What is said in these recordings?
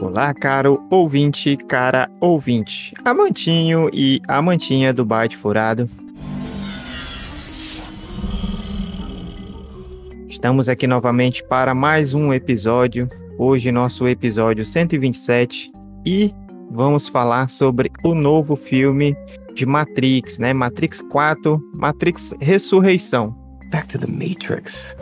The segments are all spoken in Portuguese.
Olá, caro ouvinte, cara ouvinte, amantinho e amantinha do Byte Furado. Estamos aqui novamente para mais um episódio. Hoje, nosso episódio 127 e vamos falar sobre o novo filme de Matrix, né? Matrix 4, Matrix Ressurreição. Back to the Matrix.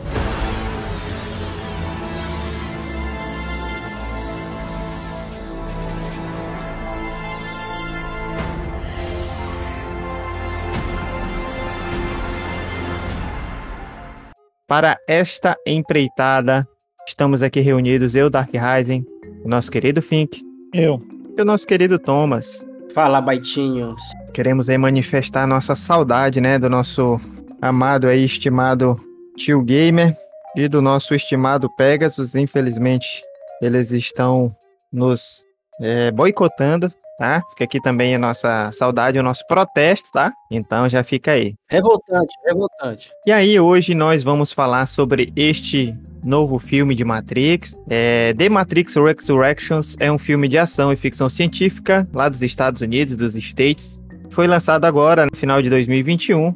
Para esta empreitada, estamos aqui reunidos, eu, Dark Rising, o nosso querido Fink. Eu. E o nosso querido Thomas. Fala, baitinhos. Queremos aí manifestar nossa saudade, né, do nosso amado aí, estimado tio Gamer e do nosso estimado Pegasus. Infelizmente, eles estão nos é, boicotando, tá? Fica aqui também a nossa saudade, o nosso protesto, tá? Então já fica aí. Revoltante, revoltante. E aí, hoje nós vamos falar sobre este novo filme de Matrix. É, The Matrix Resurrections é um filme de ação e ficção científica lá dos Estados Unidos, dos States. Foi lançado agora, no final de 2021.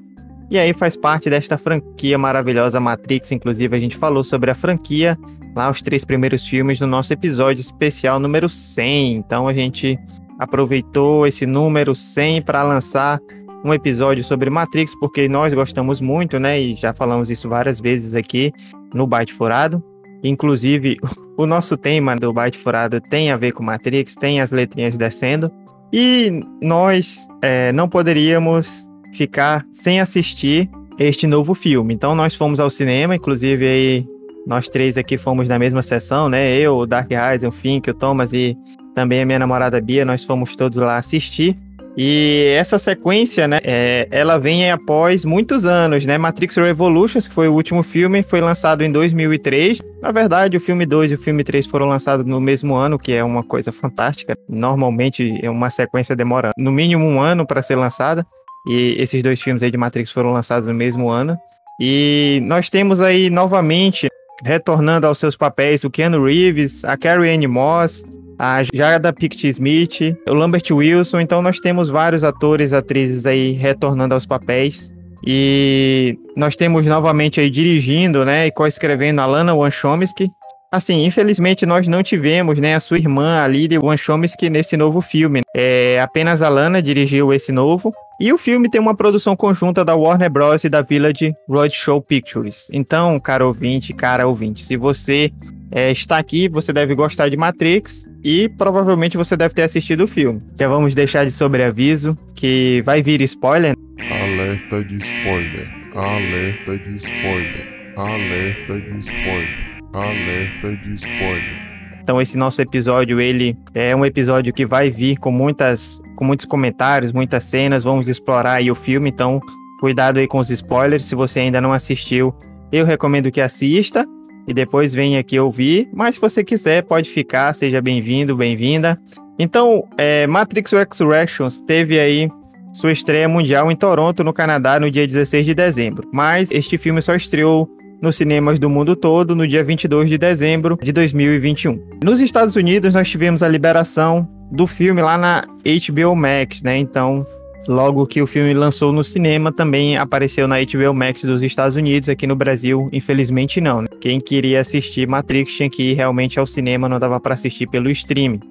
E aí faz parte desta franquia maravilhosa Matrix. Inclusive, a gente falou sobre a franquia lá, os três primeiros filmes, no nosso episódio especial número 100. Então a gente aproveitou esse número 100 para lançar um episódio sobre Matrix, porque nós gostamos muito, né? E já falamos isso várias vezes aqui no Byte Furado. Inclusive, o nosso tema do Byte Furado tem a ver com Matrix, tem as letrinhas descendo. E nós é, não poderíamos ficar sem assistir este novo filme. Então nós fomos ao cinema, inclusive aí nós três aqui fomos na mesma sessão, né? Eu, o Dark Eyes, o Fink, o Thomas e também a minha namorada Bia, nós fomos todos lá assistir. E essa sequência, né, é, ela vem após muitos anos, né? Matrix Revolutions, que foi o último filme, foi lançado em 2003. Na verdade, o filme 2 e o filme 3 foram lançados no mesmo ano, que é uma coisa fantástica. Normalmente, uma sequência demora no mínimo um ano para ser lançada. E esses dois filmes aí de Matrix foram lançados no mesmo ano. E nós temos aí novamente retornando aos seus papéis o Keanu Reeves, a Carrie Anne Moss, a Jada Pinkett Smith, o Lambert Wilson. Então nós temos vários atores e atrizes aí retornando aos papéis. E nós temos novamente aí dirigindo, né, e co-escrevendo a Lana Wachowski. Assim, infelizmente nós não tivemos, né, a sua irmã, a Lily Wachowski, nesse novo filme. É, apenas a Lana dirigiu esse novo. E o filme tem uma produção conjunta da Warner Bros. e da Village Roadshow Pictures. Então, cara ouvinte, cara ouvinte, se você é, está aqui, você deve gostar de Matrix e provavelmente você deve ter assistido o filme. Já vamos deixar de sobreaviso que vai vir spoiler. Alerta de spoiler. Alerta de spoiler. Alerta de spoiler. Alerta de spoiler. Então esse nosso episódio, ele é um episódio que vai vir com muitas com muitos comentários, muitas cenas, vamos explorar aí o filme, então cuidado aí com os spoilers, se você ainda não assistiu, eu recomendo que assista e depois venha aqui ouvir, mas se você quiser pode ficar, seja bem-vindo, bem-vinda. Então, é, Matrix Resurrections teve aí sua estreia mundial em Toronto, no Canadá, no dia 16 de dezembro, mas este filme só estreou nos cinemas do mundo todo no dia 22 de dezembro de 2021. Nos Estados Unidos, nós tivemos a liberação do filme lá na HBO Max, né? Então, logo que o filme lançou no cinema, também apareceu na HBO Max dos Estados Unidos, aqui no Brasil, infelizmente não. Né? Quem queria assistir Matrix tinha que ir realmente ao cinema, não dava para assistir pelo streaming.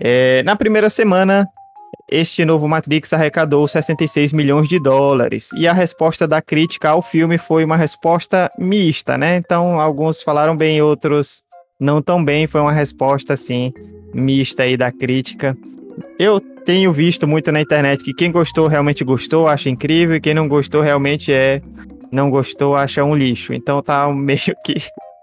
É, na primeira semana, este novo Matrix arrecadou 66 milhões de dólares. E a resposta da crítica ao filme foi uma resposta mista, né? Então, alguns falaram bem, outros não tão bem. Foi uma resposta, assim, mista aí da crítica. Eu tenho visto muito na internet que quem gostou realmente gostou, acha incrível, e quem não gostou realmente é. Não gostou, acha um lixo. Então tá meio que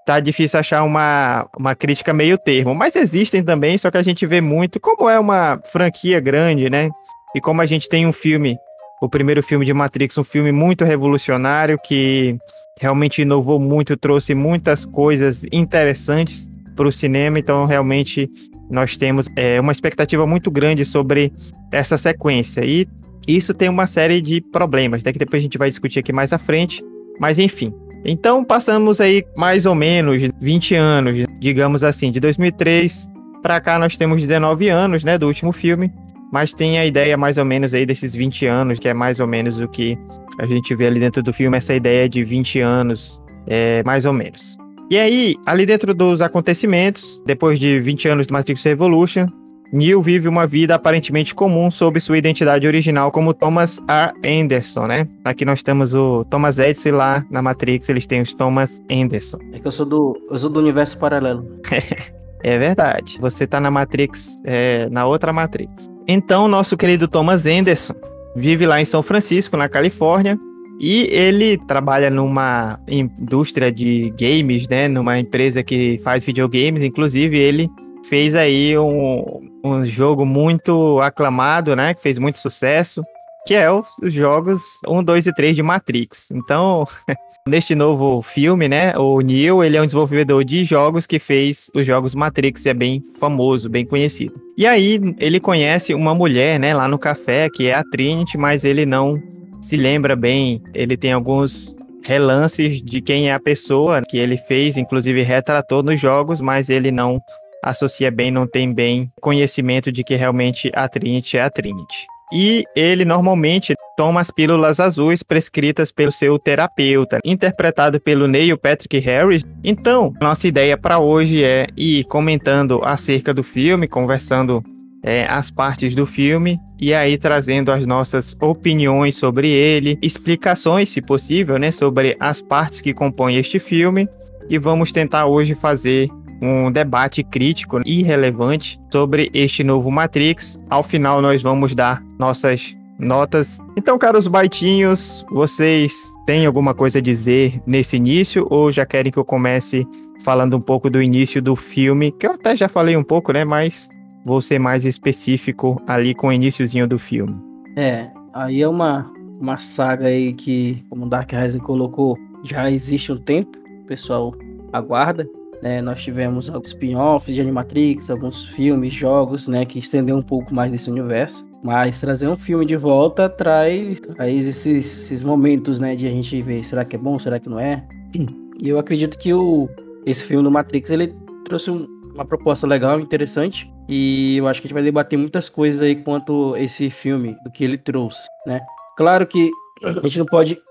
tá difícil achar uma, uma crítica meio termo. Mas existem também, só que a gente vê muito, como é uma franquia grande, né? E como a gente tem um filme, o primeiro filme de Matrix, um filme muito revolucionário que realmente inovou muito, trouxe muitas coisas interessantes para o cinema. Então, realmente, nós temos é, uma expectativa muito grande sobre essa sequência. E isso tem uma série de problemas, né, que depois a gente vai discutir aqui mais à frente. Mas, enfim, então passamos aí mais ou menos 20 anos, digamos assim, de 2003 Pra cá nós temos 19 anos, né, do último filme, mas tem a ideia mais ou menos aí desses 20 anos, que é mais ou menos o que a gente vê ali dentro do filme, essa ideia de 20 anos, é, mais ou menos. E aí, ali dentro dos acontecimentos, depois de 20 anos do Matrix Revolution, Neil vive uma vida aparentemente comum sob sua identidade original como Thomas A. Anderson, né? Aqui nós temos o Thomas Edison e lá na Matrix eles têm os Thomas Anderson. É que eu sou do, eu sou do universo paralelo. É verdade. Você tá na Matrix, é, na outra Matrix. Então, nosso querido Thomas Anderson vive lá em São Francisco, na Califórnia, e ele trabalha numa indústria de games, né? Numa empresa que faz videogames. Inclusive, ele fez aí um, um jogo muito aclamado, né? Que fez muito sucesso, que é os jogos 1, 2 e 3 de Matrix. Então, neste novo filme, né? O Neo, ele é um desenvolvedor de jogos que fez os jogos Matrix é bem famoso, bem conhecido. E aí, ele conhece uma mulher, né? Lá no café, que é a Trinity, mas ele não se lembra bem. Ele tem alguns relances de quem é a pessoa que ele fez, inclusive retratou nos jogos, mas ele não associa bem, não tem bem conhecimento de que realmente a Trinity é a Trinity. E ele normalmente toma as pílulas azuis prescritas pelo seu terapeuta, interpretado pelo Neil Patrick Harris. Então, nossa ideia para hoje é ir comentando acerca do filme, conversando é, as partes do filme e aí trazendo as nossas opiniões sobre ele, explicações, se possível, né, sobre as partes que compõem este filme. E vamos tentar hoje fazer um debate crítico e relevante sobre este novo Matrix. Ao final, nós vamos dar nossas notas. Então, caros baitinhos, vocês têm alguma coisa a dizer nesse início ou já querem que eu comece falando um pouco do início do filme? Que eu até já falei um pouco, né? Mas vou ser mais específico ali com o iníciozinho do filme. É, aí é uma, uma saga aí que, como o Dark Rising colocou, já existe um tempo, o pessoal aguarda. Né, nós tivemos alguns spin-offs de Animatrix, alguns filmes, jogos, né, que estendeu um pouco mais desse universo. Mas trazer um filme de volta traz, traz esses, esses momentos, né, de a gente ver, será que é bom, será que não é? E eu acredito que o, esse filme do Matrix, ele trouxe um, uma proposta legal, interessante. E eu acho que a gente vai debater muitas coisas aí quanto esse filme, do que ele trouxe, né? Claro que a gente não pode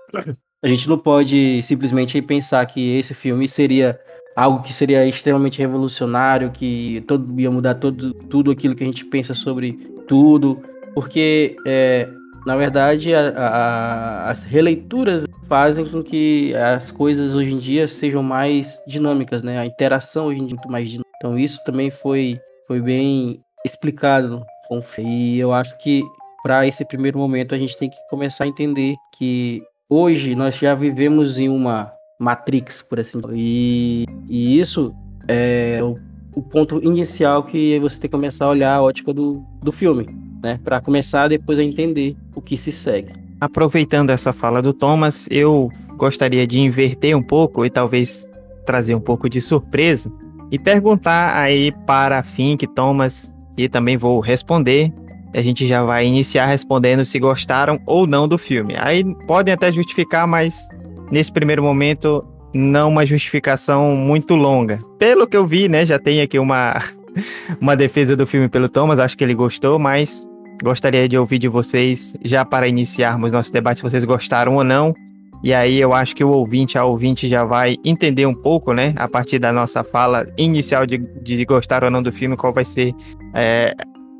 a gente não pode simplesmente pensar que esse filme seria algo que seria extremamente revolucionário, que todo, ia mudar todo, tudo aquilo que a gente pensa sobre tudo, porque, é, na verdade, a, a, as releituras fazem com que as coisas hoje em dia sejam mais dinâmicas, né? A interação hoje em dia é muito mais dinâmica. Então, isso também foi, foi bem explicado E eu acho que para esse primeiro momento a gente tem que começar a entender que hoje nós já vivemos em uma Matrix, por assim dizer. E, e isso é o, o, ponto inicial que você tem que começar a olhar a ótica do, do filme, né? Para começar depois a entender o que se segue. Aproveitando essa fala do Thomas, eu gostaria de inverter um pouco e talvez trazer um pouco de surpresa e perguntar aí para Fink, Thomas, e também vou responder. A gente já vai iniciar respondendo se gostaram ou não do filme. Aí podem até justificar, mas nesse primeiro momento, não uma justificação muito longa. Pelo que eu vi, né, já tem aqui uma, uma defesa do filme pelo Thomas, acho que ele gostou, mas gostaria de ouvir de vocês, já para iniciarmos nosso debate, se vocês gostaram ou não. E aí eu acho que o ouvinte, a ouvinte já vai entender um pouco, né, a partir da nossa fala inicial de, de gostar ou não do filme, qual vai ser é,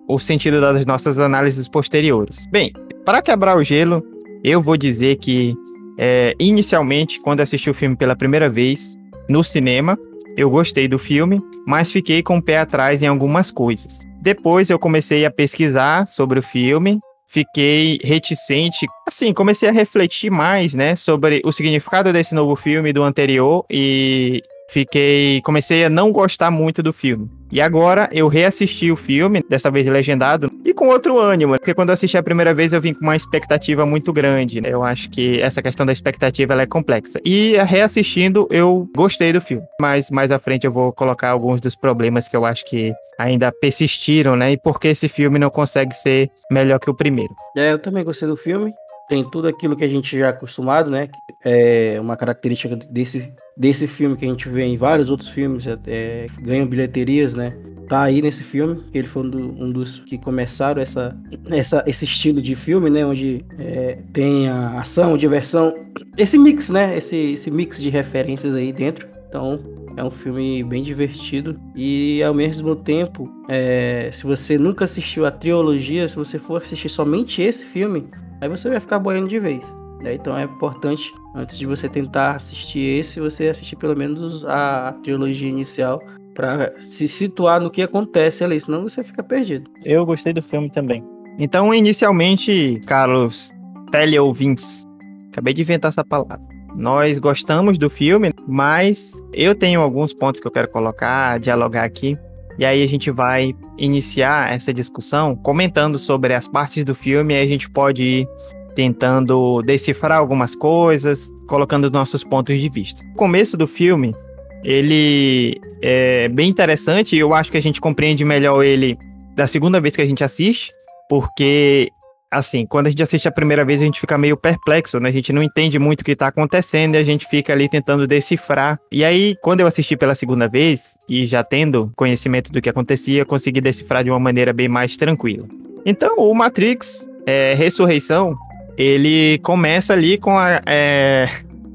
o sentido das nossas análises posteriores. Bem, para quebrar o gelo, eu vou dizer que é, inicialmente, quando assisti o filme pela primeira vez no cinema, eu gostei do filme, mas fiquei com o pé atrás em algumas coisas. Depois eu comecei a pesquisar sobre o filme, fiquei reticente, assim, comecei a refletir mais, né, sobre o significado desse novo filme do anterior e fiquei, comecei a não gostar muito do filme. E agora eu reassisti o filme, dessa vez legendado, e com outro ânimo, porque quando eu assisti a primeira vez eu vim com uma expectativa muito grande, né? Eu acho que essa questão da expectativa é complexa. E reassistindo eu gostei do filme, mas mais à frente eu vou colocar alguns dos problemas que eu acho que ainda persistiram, né? E por que esse filme não consegue ser melhor que o primeiro. É, eu também gostei do filme tem tudo aquilo que a gente já é acostumado, né? É uma característica desse, desse filme que a gente vê em vários outros filmes, é, ganham bilheterias, né? tá aí nesse filme, que ele foi um, do, um dos que começaram essa, essa, esse estilo de filme, né? Onde é, tem a ação, diversão, esse mix, né? Esse, esse mix de referências aí dentro. Então, é um filme bem divertido e ao mesmo tempo, é, se você nunca assistiu a trilogia, se você for assistir somente esse filme, aí você vai ficar boiando de vez. Né? Então é importante, antes de você tentar assistir esse, você assistir pelo menos a, a trilogia inicial para se situar no que acontece ali, senão você fica perdido. Eu gostei do filme também. Então, inicialmente, Carlos, teleouvintes, acabei de inventar essa palavra. Nós gostamos do filme, mas eu tenho alguns pontos que eu quero colocar, dialogar aqui. E aí a gente vai iniciar essa discussão comentando sobre as partes do filme e a gente pode ir tentando decifrar algumas coisas, colocando nossos pontos de vista. O começo do filme, ele é bem interessante eu acho que a gente compreende melhor ele da segunda vez que a gente assiste, porque assim, quando a gente assiste a primeira vez, a gente fica meio perplexo, né? A gente não entende muito o que tá acontecendo e a gente fica ali tentando decifrar. E aí, quando eu assisti pela segunda vez, e já tendo conhecimento do que acontecia, consegui decifrar de uma maneira bem mais tranquila. Então, o Matrix é, Ressurreição, ele começa ali com a. É,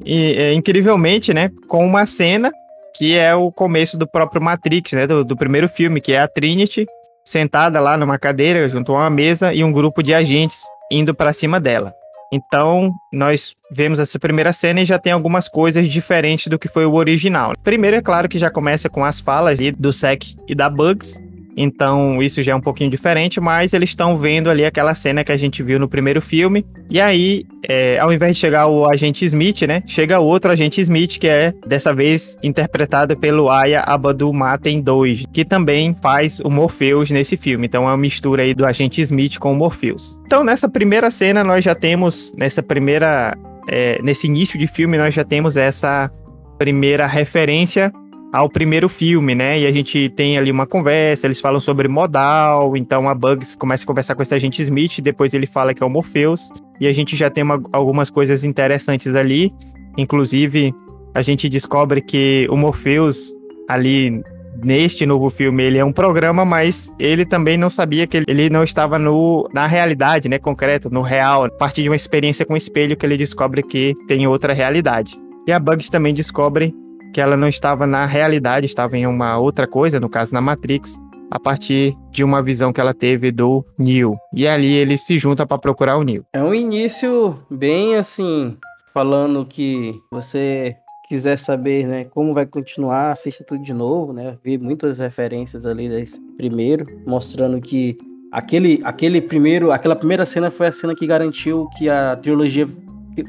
é, incrivelmente, né? Com uma cena que é o começo do próprio Matrix, né? Do, do, primeiro filme, que é a Trinity sentada lá numa cadeira junto a uma mesa e um grupo de agentes indo para cima dela. Então, nós vemos essa primeira cena e já tem algumas coisas diferentes do que foi o original. Primeiro, é claro que já começa com as falas do Sec e da Bugs, então, isso já é um pouquinho diferente, mas eles estão vendo ali aquela cena que a gente viu no primeiro filme. E aí, é, ao invés de chegar o agente Smith, né? Chega outro agente Smith, que é dessa vez interpretado pelo Aya Abadul Maten 2, que também faz o Morpheus nesse filme. Então, é uma mistura aí do agente Smith com o Morpheus. Então, nessa primeira cena, nós já temos, nessa primeira. É, nesse início de filme, nós já temos essa primeira referência ao primeiro filme, né? E a gente tem ali uma conversa, eles falam sobre modal, então a Bugs começa a conversar com esse agente Smith, depois ele fala que é o Morpheus, e a gente já tem uma, algumas coisas interessantes ali, inclusive a gente descobre que o Morpheus ali neste novo filme ele é um programa, mas ele também não sabia que ele não estava no, na realidade, né, concreta, no real, a partir de uma experiência com o espelho que ele descobre que tem outra realidade. E a Bugs também descobre que ela não estava na realidade, estava em uma outra coisa, no caso na Matrix, a partir de uma visão que ela teve do Neo. E ali ele se junta para procurar o Neo. É um início bem assim, falando que você quiser saber, né, como vai continuar, assista tudo de novo, né? Vi muitas referências ali desse primeiro, mostrando que aquele aquele primeiro, aquela primeira cena foi a cena que garantiu que a trilogia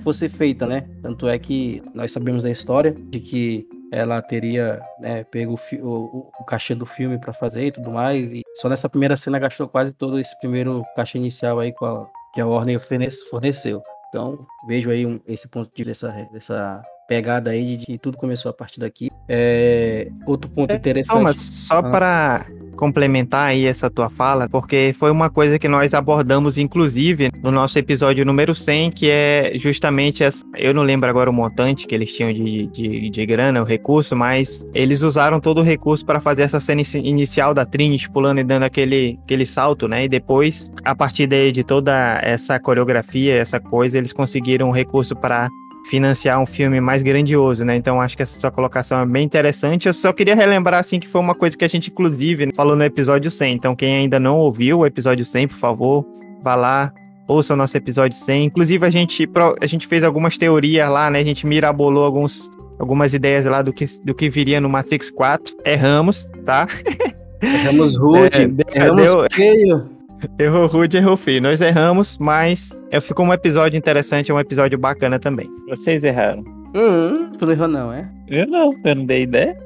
fosse feita, né? Tanto é que nós sabemos da história de que ela teria né, pego o, o, o, cachê do filme para fazer e tudo mais. E só nessa primeira cena gastou quase todo esse primeiro cachê inicial aí a, que a Warner forneceu. Então, vejo aí um, esse ponto de dessa, dessa pegada aí de que tudo começou a partir daqui. É, outro ponto é, interessante. Não, mas só ah. para complementar aí essa tua fala, porque foi uma coisa que nós abordamos, inclusive, no nosso episódio número 100, que é justamente essa. Eu não lembro agora o montante que eles tinham de, de, de grana, o recurso, mas eles usaram todo o recurso para fazer essa cena inicial da Trinity pulando e dando aquele, aquele salto, né? E depois, a partir de, de toda essa coreografia, essa coisa, eles conseguiram um recurso para financiar um filme mais grandioso, né? Então acho que essa sua colocação é bem interessante. Eu só queria relembrar assim que foi uma coisa que a gente inclusive falou no episódio 100. Então quem ainda não ouviu o episódio 100, por favor, vá lá, ouça o nosso episódio 100. Inclusive a gente a gente fez algumas teorias lá, né? A gente mirabolou alguns algumas ideias lá do que do que viria no Matrix 4. Erramos, tá? Erramos rude, é, erramos deu... feio. Errou rude, errou feio. Nós erramos, mas é, ficou um episódio interessante, é um episódio bacana também. Vocês erraram. Hum, tu não errou não, é? Eu não, eu não dei ideia.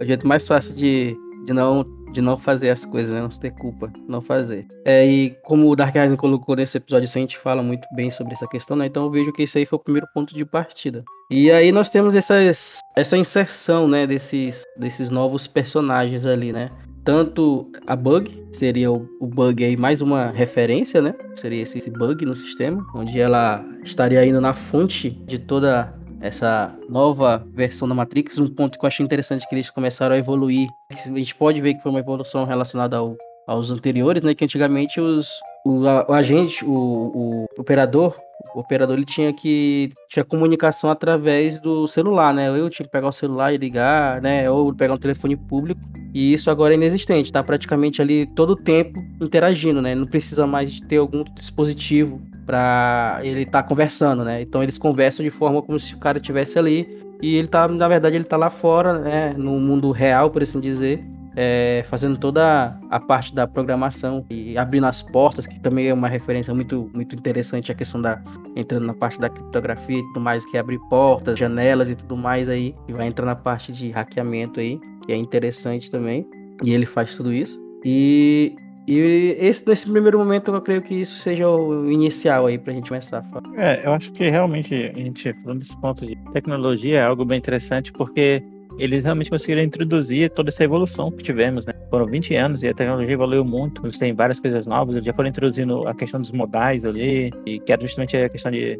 É o jeito mais fácil de, de, não, de não fazer as coisas, né? Não ter culpa, não fazer. É, e como o Dark Rising colocou nesse episódio, a gente fala muito bem sobre essa questão, né? Então eu vejo que esse aí foi o primeiro ponto de partida. E aí nós temos essas, essa inserção, né, desses, desses novos personagens ali, né? Tanto a bug, seria o, bug aí mais uma referência, né? Seria esse, esse, bug no sistema, onde ela estaria indo na fonte de toda essa nova versão da Matrix. Um ponto que eu achei interessante que eles começaram a evoluir. A gente pode ver que foi uma evolução relacionada ao, aos anteriores, né? Que antigamente os, o, o agente, o, o operador, o operador ele tinha que tinha comunicação através do celular, né? Eu tinha que pegar o celular e ligar, né? Ou pegar um telefone público. E isso agora é inexistente, tá praticamente ali todo o tempo interagindo, né? Não precisa mais de ter algum dispositivo para ele estar conversando, né? Então eles conversam de forma como se o cara estivesse ali e ele tá, na verdade, ele tá lá fora, né? No mundo real, por assim dizer, é, fazendo toda a parte da programação e abrindo as portas, que também é uma referência muito, muito interessante a questão da entrando na parte da criptografia e tudo mais, que abre portas, janelas e tudo mais aí, e vai entrar na parte de hackeamento aí, que é interessante também. E ele faz tudo isso. E, e esse, nesse primeiro momento eu creio que isso seja o inicial aí pra gente começar a falar. É, eu acho que realmente a gente falando desse ponto de tecnologia é algo bem interessante porque eles realmente conseguiram introduzir toda essa evolução que tivemos, né? Foram 20 anos e a tecnologia evoluiu muito, eles têm várias coisas novas, eles já foram introduzindo a questão dos modais ali, e que era justamente a questão de,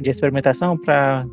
de experimentação para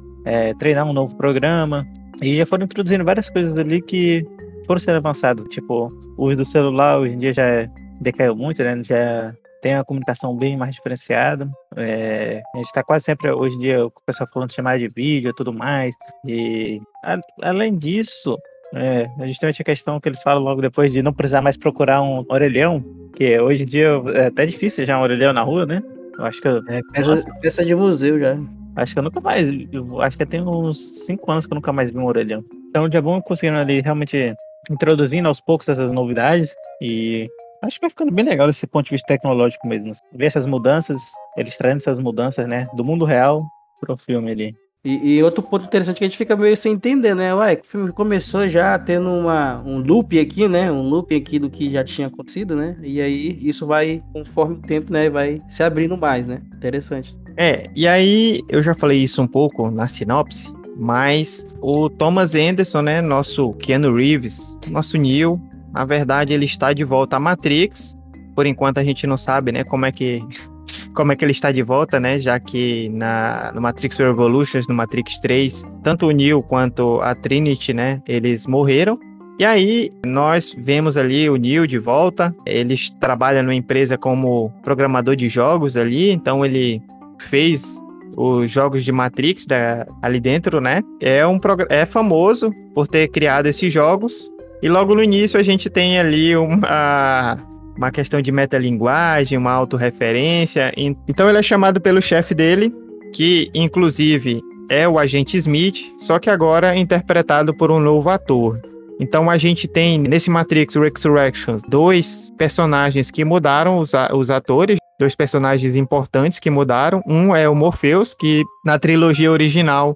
treinar um novo programa, e já foram introduzindo várias coisas ali que foram sendo avançadas, tipo, o uso do celular hoje em dia já é- decaiu muito, né? Já tem a comunicação bem mais diferenciada. É, a gente está quase sempre, hoje em dia, o pessoal falando de chamada de vídeo e tudo mais. E a- além disso, é, a gente tem a questão que eles falam logo depois de não precisar mais procurar um orelhão, que hoje em dia é até difícil já um orelhão na rua, né? Eu acho que eu, É, peça, peça de museu já. acho que eu nunca mais, eu acho que tem uns cinco anos que eu nunca mais vi um orelhão. Então, já vão conseguindo ali realmente introduzindo aos poucos essas novidades e acho que vai ficando bem legal desse ponto de vista tecnológico mesmo. Ver essas mudanças, eles trazendo essas mudanças, né, do mundo real pro filme ali. E, e outro ponto interessante que a gente fica meio sem entender, né? Ué, o filme começou já tendo uma, um loop aqui, né? Um loop aqui do que já tinha acontecido, né? E aí isso vai, conforme o tempo, né? Vai se abrindo mais, né? Interessante. É, e aí eu já falei isso um pouco na sinopse, mas o Thomas Anderson, né, nosso Keanu Reeves, nosso Neo, na verdade ele está de volta à Matrix. Por enquanto a gente não sabe, né, como é que como é que ele está de volta, né, já que na no Matrix Revolutions, no Matrix 3, tanto o Neo quanto a Trinity, né, eles morreram. E aí, nós vemos ali o Neil de volta. Ele trabalha numa empresa como programador de jogos ali, então ele fez os jogos de Matrix da- ali dentro, né? É um é famoso por ter criado esses jogos. E logo no início a gente tem ali uma uma questão de metalinguagem, uma autorreferência. En- Então ele é chamado pelo chefe dele, que inclusive é o agente Smith, só que agora interpretado por um novo ator. Então a gente tem nesse Matrix Resurrections dois personagens que mudaram os, os atores, dois personagens importantes que mudaram. Um é o Morpheus, que na trilogia original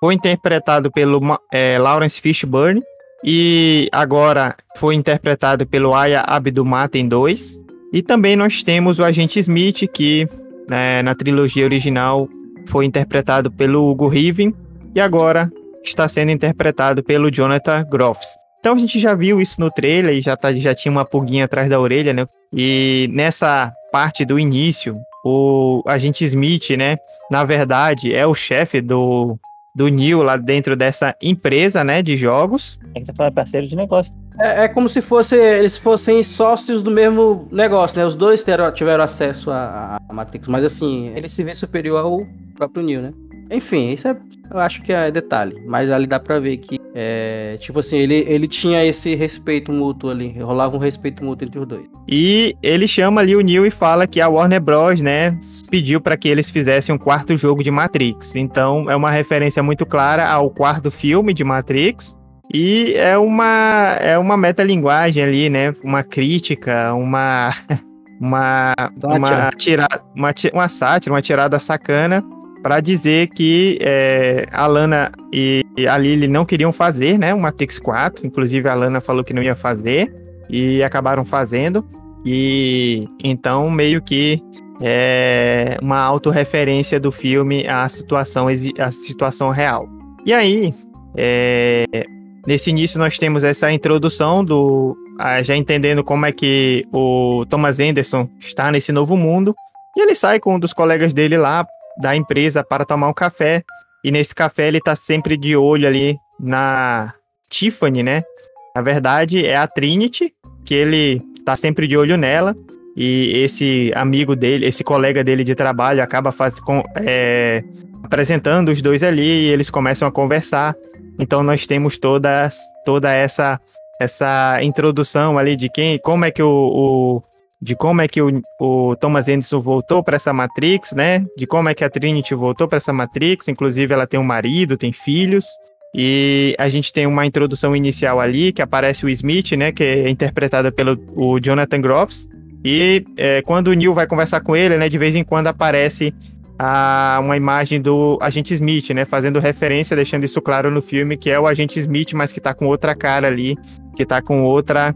foi interpretado pelo é, Lawrence Fishburne e agora foi interpretado pelo Aya Abdul-Mateen 2. E também nós temos o agente Smith, que né, na trilogia original foi interpretado pelo Hugo Riven e agora está sendo interpretado pelo Jonathan Groffs. Então a gente já viu isso no trailer e já, tá, já tinha uma pulguinha atrás da orelha, né? E nessa parte do início, o agente Smith, né? Na verdade, é o chefe do, do Neil lá dentro dessa empresa, né? De jogos. A gente tá falando parceiro de negócio. É, é como se fosse, eles fossem sócios do mesmo negócio, né? Os dois tiveram acesso à, à Matrix, mas assim, ele se vê superior ao próprio Neo, né? Enfim, isso é, eu acho que é detalhe, mas ali dá pra ver que, é, tipo assim, ele, ele tinha esse respeito mútuo ali, rolava um respeito mútuo entre os dois. E ele chama ali o Neil e fala que a Warner Bros, né, pediu para que eles fizessem um quarto jogo de Matrix. Então é uma referência muito clara ao quarto filme de Matrix. E é uma é uma metalinguagem ali, né? Uma crítica, uma uma uma tira, uma, uma sátira, uma tirada sacana para dizer que é, a Lana e a Lily não queriam fazer, né? O Matrix 4. Inclusive a Lana falou que não ia fazer e acabaram fazendo. E então meio que é uma autorreferência do filme à situação, à situação real. E aí, é, nesse início nós temos essa introdução do já entendendo como é que o Thomas Anderson está nesse novo mundo. E ele sai com um dos colegas dele lá da empresa para tomar um café. E nesse café ele tá sempre de olho ali na Tiffany, né? Na verdade, é a Trinity, que ele tá sempre de olho nela. E esse amigo dele, esse colega dele de trabalho, acaba faz, com, é, apresentando os dois ali e eles começam a conversar. Então nós temos todas, toda essa essa introdução ali de quem, como é que o, o de como é que o, o Thomas Anderson voltou para essa Matrix, né? De como é que a Trinity voltou para essa Matrix. Inclusive, ela tem um marido, tem filhos. E a gente tem uma introdução inicial ali que aparece o Smith, né? Que é interpretada pelo o Jonathan Groffs. E é, quando o Neil vai conversar com ele, né? De vez em quando aparece a, uma imagem do agente Smith, né? Fazendo referência, deixando isso claro no filme, que é o agente Smith, mas que tá com outra cara ali, que tá com outra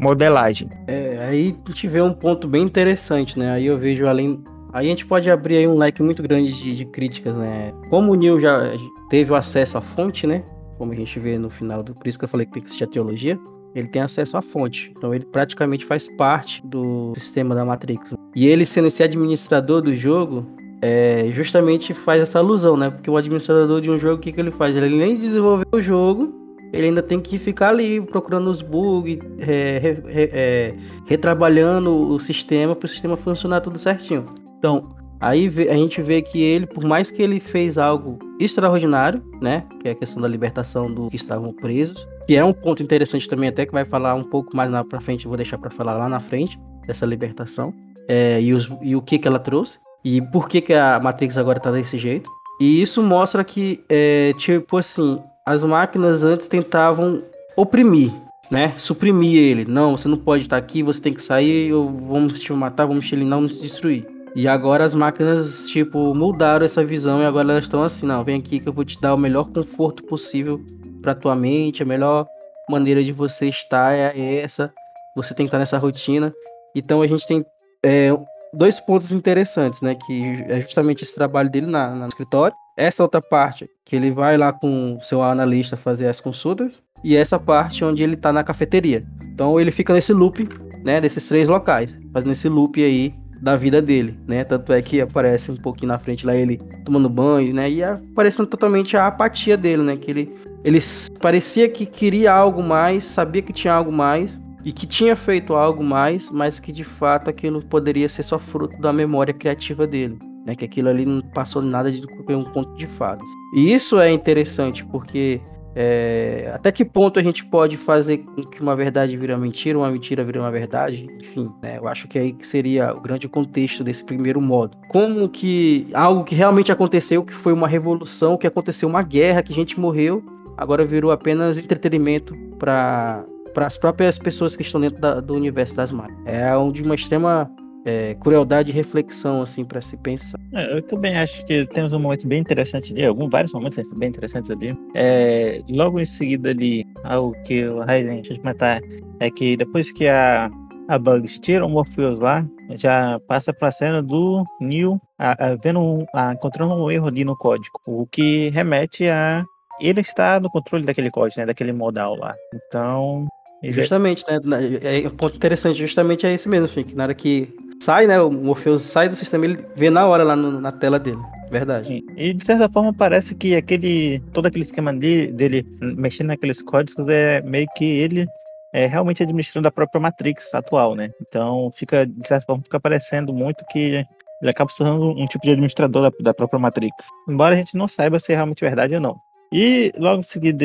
modelagem. É, aí a gente vê um ponto bem interessante, né? Aí eu vejo além. Aí a gente pode abrir aí um leque muito grande de, de críticas, né? Como o Neil já teve o acesso à fonte, né? Como a gente vê no final do. Por isso que eu falei que tem que assistir a teologia. Ele tem acesso à fonte. Então ele praticamente faz parte do sistema da Matrix. E ele sendo esse administrador do jogo, é, justamente faz essa alusão, né? Porque o administrador de um jogo, o que, que ele faz? Ele nem desenvolveu o jogo, ele ainda tem que ficar ali procurando os bugs, é, re, é, retrabalhando o sistema para o sistema funcionar tudo certinho. Então, aí a gente vê que ele, por mais que ele fez algo extraordinário, né? Que é a questão da libertação dos que estavam presos, que é um ponto interessante também, até que vai falar um pouco mais lá para frente, vou deixar para falar lá na frente dessa libertação é, e, os, e o que que ela trouxe. E por que, que a Matrix agora tá desse jeito. E isso mostra que, é, tipo assim, as máquinas antes tentavam oprimir, né? Suprimir ele. Não, você não pode estar aqui, você tem que sair, ou vamos te matar, vamos te eliminar, vamos te destruir. E agora as máquinas, tipo, mudaram essa visão e agora elas estão assim, não, vem aqui que eu vou te dar o melhor conforto possível para tua mente, a melhor maneira de você estar é essa. Você tem que estar nessa rotina. Então a gente tem é, dois pontos interessantes, né? Que é justamente esse trabalho dele na, na escritório. Essa outra parte, que ele vai lá com o seu analista fazer as consultas. E essa parte onde ele tá na cafeteria. Então ele fica nesse loop, né? Desses três locais. Fazendo esse loop aí da vida dele, né? Tanto é que aparece um pouquinho na frente lá ele tomando banho, né? E aparecendo totalmente a apatia dele, né? Que ele, ele parecia que queria algo mais, sabia que tinha algo mais, e que tinha feito algo mais, mas que de fato aquilo poderia ser só fruto da memória criativa dele. Né, que aquilo ali não passou nada de um conto de fadas. E isso é interessante porque é, até que ponto a gente pode fazer com que uma verdade vira mentira, uma mentira vira uma verdade? Enfim, né, eu acho que aí que seria o grande contexto desse primeiro modo. Como que algo que realmente aconteceu, que foi uma revolução, que aconteceu uma guerra, que gente morreu, agora virou apenas entretenimento para para as próprias pessoas que estão dentro da, do universo das máquinas. É um de uma extrema é, crueldade e reflexão, assim, para se pensar. É, eu também acho que temos um momento bem interessante ali, alguns vários momentos bem interessantes ali. É, logo em seguida ali, algo que o Raiden deixa de comentar é que depois que a, a Bugs tira o Morpheus lá, já passa para a cena do Neo a, a, vendo, a, encontrando um erro ali no código, o que remete a ele está no controle daquele código, né, daquele modal lá. Então, Justamente, né? É, um ponto interessante, justamente é esse mesmo, Fink. Na hora que sai, né? O Morpheus sai do sistema, ele vê na hora lá no, na tela dele. Verdade. E de certa forma parece que aquele. todo aquele esquema dele, dele mexendo naqueles códigos é meio que ele é realmente administrando a própria Matrix atual, né? Então fica, de certa forma, fica parecendo muito que ele acaba se tornando um tipo de administrador da, da própria Matrix. Embora a gente não saiba se é realmente verdade ou não. E logo em seguida,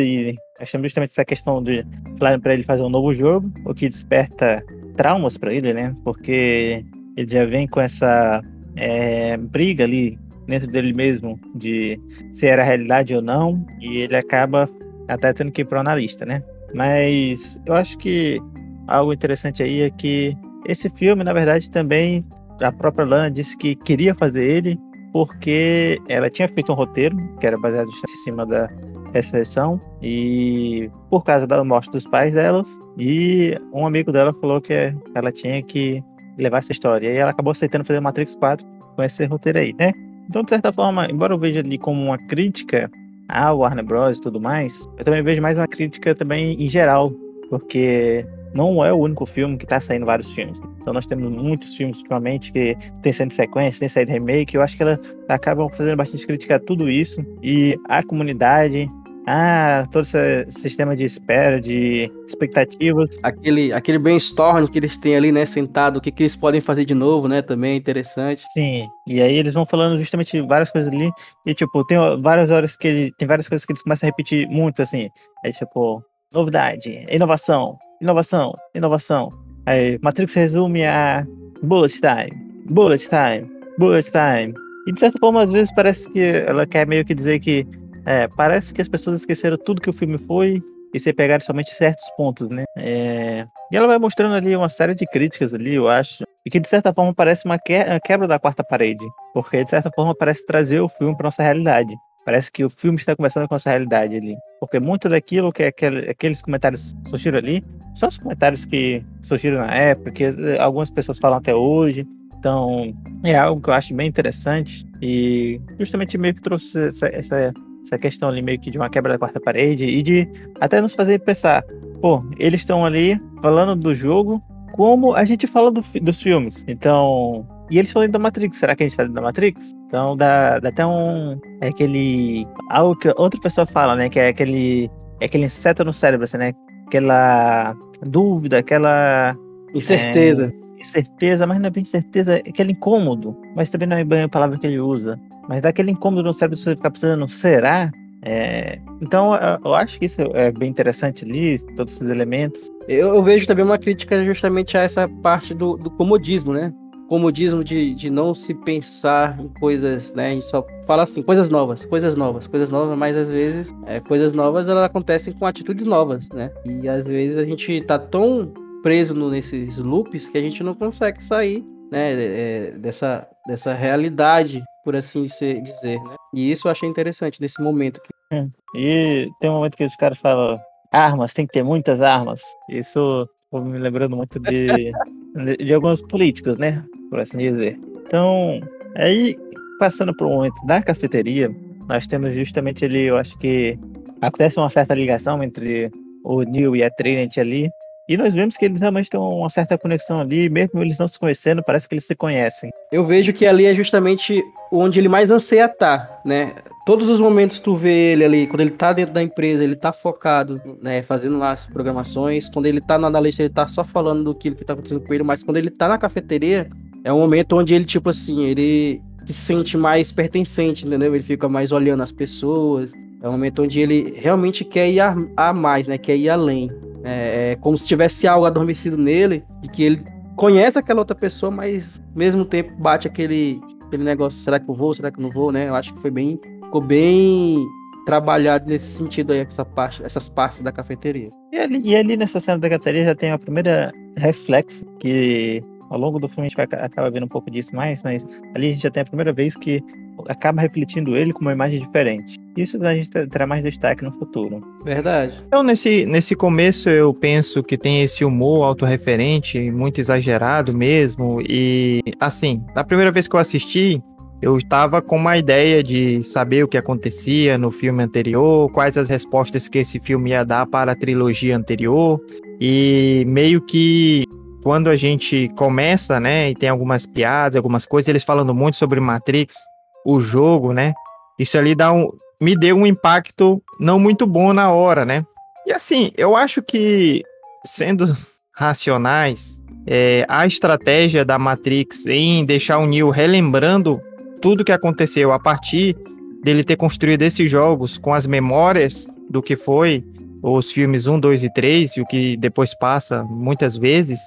achamos justamente essa questão de falar para ele fazer um novo jogo, o que desperta traumas para ele, né? Porque ele já vem com essa é, briga ali dentro dele mesmo de se era realidade ou não, e ele acaba até tendo que ir para o analista, né? Mas eu acho que algo interessante aí é que esse filme, na verdade, também a própria Lana disse que queria fazer ele porque ela tinha feito um roteiro que era baseado em cima da ressurreição e por causa da morte dos pais delas e um amigo dela falou que ela tinha que levar essa história e ela acabou aceitando fazer Matrix 4 com esse roteiro aí, né? Então, de certa forma, embora eu veja ali como uma crítica ao Warner Bros e tudo mais, eu também vejo mais uma crítica também em geral, porque não é o único filme que tá saindo vários filmes. Então nós temos muitos filmes ultimamente que tem saindo sequência, tem saído remake. Eu acho que ela acaba fazendo bastante crítica a tudo isso. E a comunidade, ah, todo esse sistema de espera, de expectativas. Aquele, aquele brainstorm que eles têm ali, né, sentado, o que, que eles podem fazer de novo, né, também é interessante. Sim, e aí eles vão falando justamente várias coisas ali, e tipo, tem várias horas que ele, tem várias coisas que eles começam a repetir muito, assim, é tipo, novidade, inovação, inovação, inovação. Aí, Matrix resume a bullet time, bullet time, bullet time. E de certa forma, às vezes parece que ela quer meio que dizer que é, parece que as pessoas esqueceram tudo que o filme foi e se pegaram somente certos pontos, né? É... E ela vai mostrando ali uma série de críticas ali, eu acho, e que de certa forma parece uma quebra da quarta parede, porque de certa forma parece trazer o filme para nossa realidade. Parece que o filme está começando com essa realidade ali. Porque muito daquilo que aquele, aqueles comentários surgiram ali são os comentários que surgiram na época, que algumas pessoas falam até hoje. Então, é algo que eu acho bem interessante. E justamente meio que trouxe essa, essa essa questão ali meio que de uma quebra da quarta parede e de até nos fazer pensar, pô, eles estão ali falando do jogo como a gente fala do, dos filmes. Então, e eles falam da Matrix, será que a gente tá dentro da Matrix? Então dá, dá até um. É aquele. Algo que outra pessoa fala, né? Que é aquele. É aquele inseto no cérebro, assim, né? Aquela dúvida, aquela. Incerteza. É, incerteza, mas não é bem certeza, é aquele incômodo. Mas também não é bem a palavra que ele usa mas dá aquele incômodo no cérebro você ficar precisando, será? É, então, eu acho que isso é bem interessante ali, todos esses elementos. Eu, eu vejo também uma crítica justamente a essa parte do, do comodismo, né? Comodismo de, de não se pensar em coisas, né? A gente só fala assim, coisas novas, coisas novas, coisas novas, mas às vezes é, coisas novas elas acontecem com atitudes novas, né? E às vezes a gente tá tão preso no, nesses loops que a gente não consegue sair né, é, dessa, dessa realidade por assim dizer, né? E isso eu achei interessante nesse momento. Aqui. É. E tem um momento que os caras falam armas, tem que ter muitas armas. Isso me lembrando muito de, de, alguns políticos, né? Por assim dizer. Então, aí, passando para o momento da cafeteria, nós temos justamente ali, eu acho que acontece uma certa ligação entre o Neil e a Trinity ali, e nós vemos que eles realmente têm uma certa conexão ali, mesmo eles não se conhecendo, parece que eles se conhecem. Eu vejo que ali é justamente onde ele mais anseia estar, tá, né? Todos os momentos tu vê ele ali, quando ele tá dentro da empresa, ele tá focado, né, fazendo lá as programações. Quando ele tá na analista, ele tá só falando do que, tá acontecendo com ele, mas quando ele tá na cafeteria, é um momento onde ele, tipo assim, ele se sente mais pertencente, entendeu? Ele fica mais olhando as pessoas. É um momento onde ele realmente quer ir a, a mais, né? Quer ir além. É, é como se tivesse algo adormecido nele e que ele conhece aquela outra pessoa, mas ao mesmo tempo bate aquele, aquele negócio, será que eu vou, será que eu não vou, né? Eu acho que foi bem, ficou bem trabalhado nesse sentido aí, essa parte, essas partes da cafeteria. E ali, e ali nessa cena da cafeteria já tem a primeira reflexo que ao longo do filme a gente vai acaba vendo um pouco disso mais, mas ali a gente já tem a primeira vez que acaba refletindo ele com uma imagem diferente. Isso a gente terá mais destaque no futuro. Verdade. Então, nesse, nesse começo, eu penso que tem esse humor autorreferente, muito exagerado mesmo. E, assim, da primeira vez que eu assisti, eu estava com uma ideia de saber o que acontecia no filme anterior, quais as respostas que esse filme ia dar para a trilogia anterior. E meio que quando a gente começa, né, e tem algumas piadas, algumas coisas, eles falando muito sobre Matrix, o jogo, né? Isso ali dá um, me deu um impacto não muito bom na hora, né? E assim, eu acho que, sendo racionais, é, a estratégia da Matrix em deixar o Neo relembrando tudo que aconteceu a partir dele ter construído esses jogos com as memórias do que foi os filmes 1, 2 e 3 e o que depois passa muitas vezes,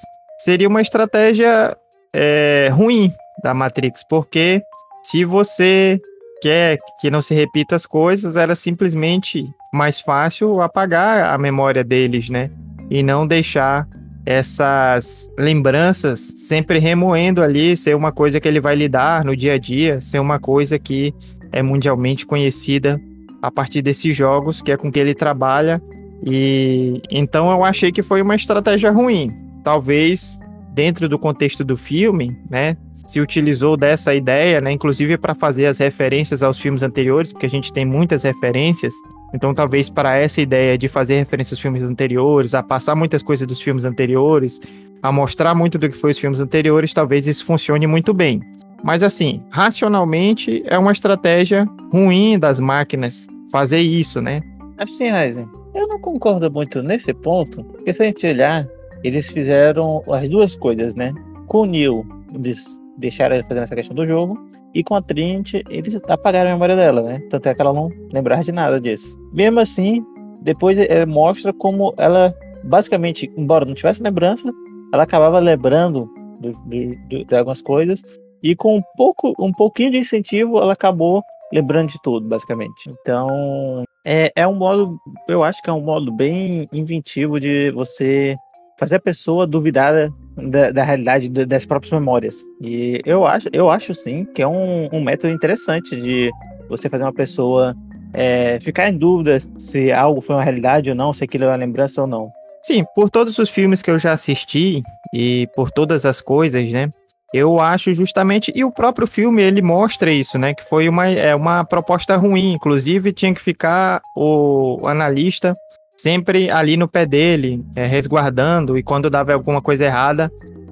seria uma estratégia é, ruim da Matrix, porque se você quer que não se repita as coisas, era simplesmente mais fácil apagar a memória deles, né? E não deixar essas lembranças sempre remoendo ali, ser uma coisa que ele vai lidar no dia a dia, ser uma coisa que é mundialmente conhecida a partir desses jogos, que é com que ele trabalha. E então eu achei que foi uma estratégia ruim talvez dentro do contexto do filme, né, se utilizou dessa ideia, né, inclusive para fazer as referências aos filmes anteriores, porque a gente tem muitas referências Então, talvez para essa ideia de fazer referência aos filmes anteriores, a passar muitas coisas dos filmes anteriores, a mostrar muito do que foi os filmes anteriores, talvez isso funcione muito bem. Mas assim, racionalmente é uma estratégia ruim das máquinas fazer isso, né? Assim, Ryzen, eu não concordo muito nesse ponto, porque se a gente olhar, eles fizeram as duas coisas, né? Com o Neil, eles deixaram ele fazendo essa questão do jogo, e com a Trinity, eles apagaram a memória dela, né? Tanto é que ela não lembrava de nada disso. Mesmo assim, depois é, mostra como ela, basicamente, embora não tivesse lembrança, ela acabava lembrando do, do, de algumas coisas e com um pouco, um pouquinho de incentivo, ela acabou lembrando de tudo, basicamente. Então, é, é um modo, eu acho que é um modo bem inventivo de você fazer a pessoa duvidar da, da realidade das próprias memórias. E eu acho, eu acho sim que é um, um método interessante de você fazer uma pessoa é, ficar em dúvida se algo foi uma realidade ou não, se aquilo é uma lembrança ou não. Sim, por todos os filmes que eu já assisti e por todas as coisas, né? Eu acho justamente, e o próprio filme ele mostra isso, né? Que foi uma, é, uma proposta ruim. Inclusive, tinha que ficar o, o analista sempre ali no pé dele, é, resguardando, e quando dava alguma coisa errada,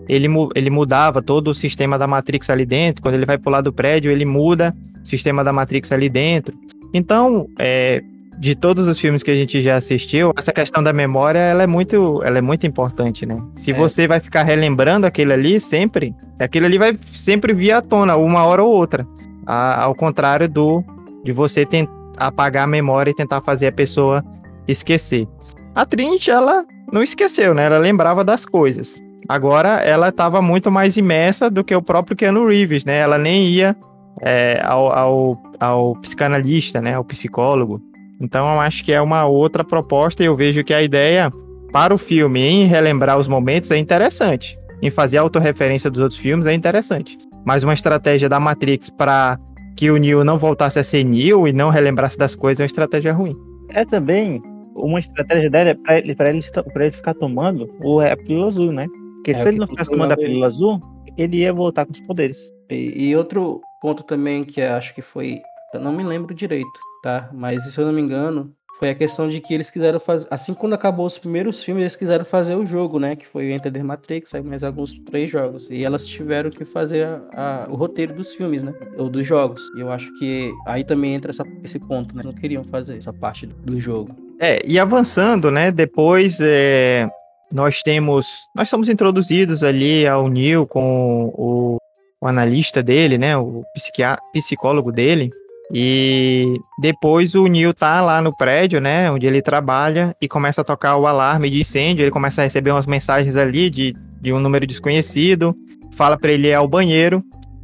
ele, ele mudava todo o sistema da Matrix ali dentro. Quando ele vai pular do prédio, ele muda o sistema da Matrix ali dentro. Então, é, de todos os filmes que a gente já assistiu, essa questão da memória, ela é muito, ela é muito importante, né? Se é. você vai ficar relembrando aquele ali sempre, aquele ali vai sempre vir à tona, uma hora ou outra. A, ao contrário do de você tentar apagar a memória e tentar fazer a pessoa esquecer. A Trinity, ela não esqueceu, né? Ela lembrava das coisas. Agora, ela estava muito mais imersa do que o próprio Keanu Reeves, né? Ela nem ia é, ao, ao, ao psicanalista, né? Ao psicólogo. Então eu acho que é uma outra proposta e eu vejo que a ideia para o filme em relembrar os momentos é interessante. Em fazer autorreferência dos outros filmes é interessante. Mas uma estratégia da Matrix para que o Neo não voltasse a ser Neo e não relembrasse das coisas é uma estratégia ruim. É também uma estratégia dela para ele, ele, ele ficar tomando o, a pílula azul, né? Porque é, se ele não ficasse tomando a pílula azul, ele ia voltar com os poderes. E, e outro ponto também que acho que foi. Eu não me lembro direito tá? Mas se eu não me engano, foi a questão de que eles quiseram fazer. Assim quando acabou os primeiros filmes, eles quiseram fazer o jogo, né? Que foi o Enter the Matrix, mais alguns três jogos. E elas tiveram que fazer a, a, o roteiro dos filmes, né? Ou dos jogos. E eu acho que aí também entra essa, esse ponto, né? Não queriam fazer essa parte do jogo. É, e avançando, né? Depois é, nós temos. Nós somos introduzidos ali ao Neil com o, o analista dele, né? O psicólogo dele. E depois o Neil tá lá no prédio, né, onde ele trabalha, e começa a tocar o alarme de incêndio. Ele começa a receber umas mensagens ali de, de um número desconhecido, fala para ele ir ao banheiro.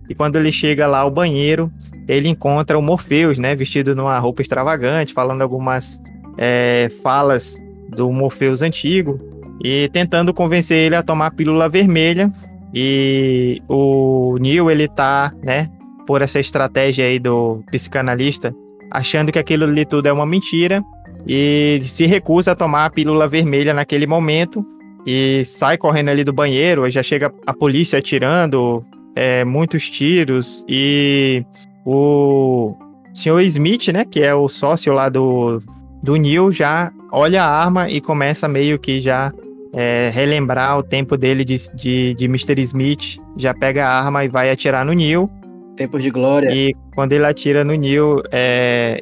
E quando ele chega lá ao banheiro, ele encontra o Morpheus, né, vestido numa roupa extravagante, falando algumas é, falas do Morpheus antigo e tentando convencer ele a tomar a pílula vermelha. E o Neil, ele tá, né, por essa estratégia aí do psicanalista, achando que aquilo ali tudo é uma mentira e se recusa a tomar a pílula vermelha naquele momento e sai correndo ali do banheiro, já chega a polícia atirando é, muitos tiros e o senhor Smith, né, que é o sócio lá do, do Neil, já olha a arma e começa meio que já é, relembrar o tempo dele de, de, de Mr. Smith, já pega a arma e vai atirar no Neil Tempos de glória. E quando ele atira no Neil, é,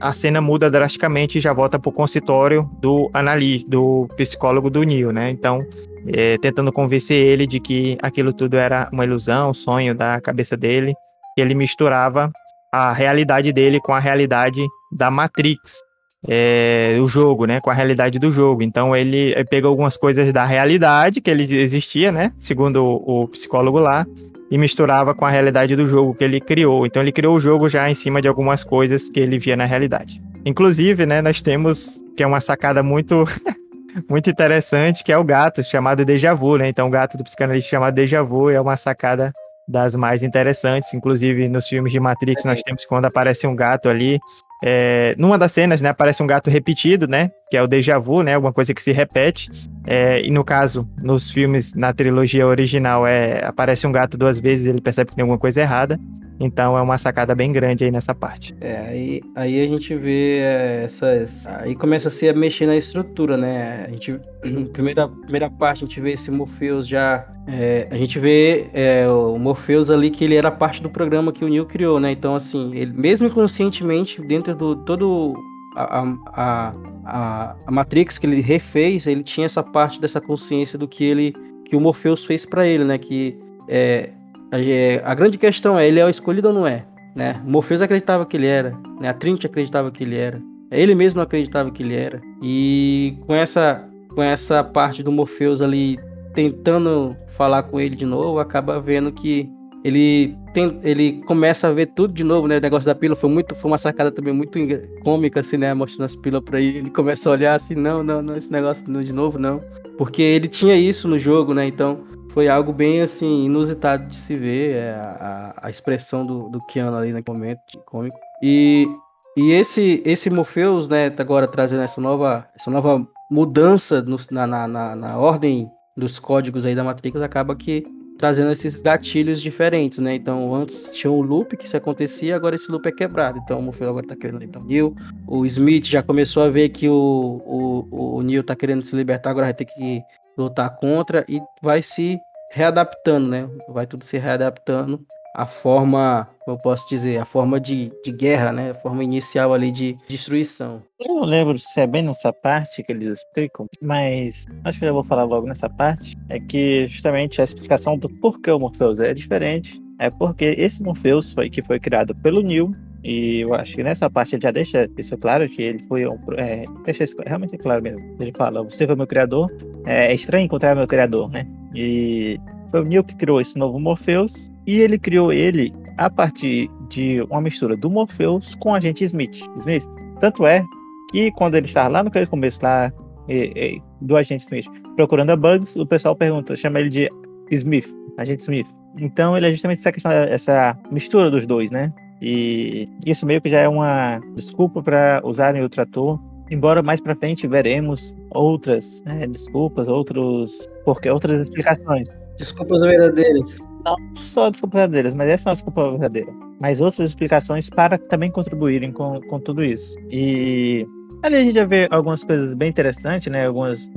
a cena muda drasticamente e já volta pro consultório do analista, do psicólogo do Neil, né? Então, é, tentando convencer ele de que aquilo tudo era uma ilusão, um sonho da cabeça dele, que ele misturava a realidade dele com a realidade da Matrix, é, o jogo, né? Com a realidade do jogo. Então ele, ele pegou algumas coisas da realidade que ele existia, né? Segundo o, o psicólogo lá, e misturava com a realidade do jogo que ele criou. Então ele criou o jogo já em cima de algumas coisas que ele via na realidade. Inclusive, né, nós temos que é uma sacada muito muito interessante, que é o gato chamado Deja Vu, né? Então o gato do psicanalista chamado Deja Vu é uma sacada das mais interessantes, inclusive nos filmes de Matrix nós temos quando aparece um gato ali, é, numa das cenas, né, aparece um gato repetido, né, que é o déjà vu, né, alguma coisa que se repete, é, e no caso, nos filmes, na trilogia original, é, aparece um gato duas vezes ele percebe que tem alguma coisa errada, Então é uma sacada bem grande aí nessa parte. É, aí, aí a gente vê é, essas. Aí começa a se mexer na estrutura, né? A gente. Primeira, primeira parte, a gente vê esse Morpheus já. É, a gente vê é, o Morpheus ali que ele era parte do programa que o Neil criou, né? Então, assim, ele, mesmo inconscientemente, dentro do todo a, a, a, a Matrix que ele refez, ele tinha essa parte dessa consciência do que ele que o Morpheus fez para ele, né? Que é, a, a, grande questão é, ele é o escolhido ou não é? Né? Morpheus acreditava que ele era, né? A Trinity acreditava que ele era. Ele mesmo acreditava que ele era. E com essa, com essa parte do Morpheus ali tentando falar com ele de novo, acaba vendo que ele tem, ele começa a ver tudo de novo, né? O negócio da pílula foi muito, foi uma sacada também muito cômica, assim, né? Mostrando as pílulas para ele, ele começa a olhar assim, não, não, não, esse negócio de novo não, porque ele tinha isso no jogo, né? Então foi algo bem assim inusitado de se ver é, a, a expressão do, do Keanu ali naquele momento cômico. E, e esse esse Morpheus, né, tá agora trazendo essa nova essa nova mudança no, na, na, na, na ordem dos códigos aí da Matrix acaba que trazendo esses gatilhos diferentes, né? Então, antes tinha um loop que se acontecia, agora esse loop é quebrado. Então, o Morpheus agora tá querendo então Neil. O Smith já começou a ver que o, o, o Neil tá querendo se libertar, agora vai ter que lutar contra e vai se readaptando, né? Vai tudo se readaptando a forma, eu posso dizer, a forma de, de guerra, né? A forma inicial ali de destruição. Eu não lembro se é bem nessa parte que eles explicam, mas acho que eu vou falar logo nessa parte. É que justamente a explicação do porquê o Morpheus é diferente é porque esse Morpheus foi que foi criado pelo Neil e eu acho que nessa parte ele já deixa isso claro, que ele foi um. É, deixa isso realmente claro mesmo. Ele fala: Você foi meu criador. É, é estranho encontrar meu criador, né? E foi o Neil que criou esse novo Morpheus. E ele criou ele a partir de uma mistura do Morpheus com a agente Smith. Smith. Tanto é que quando ele estava lá no começo lá, do agente Smith, procurando a Bugs, o pessoal pergunta, chama ele de Smith, agente Smith. Então ele é justamente essa questão, essa mistura dos dois, né? E isso meio que já é uma desculpa para usarem o trator. Embora mais para frente veremos outras né, desculpas, outros. porque outras explicações. Desculpas verdadeiras. Não só desculpas verdadeiras, mas essa é uma desculpa verdadeira. Mas outras explicações para também contribuírem com, com tudo isso. E ali a gente já vê algumas coisas bem interessantes, né? Algumas.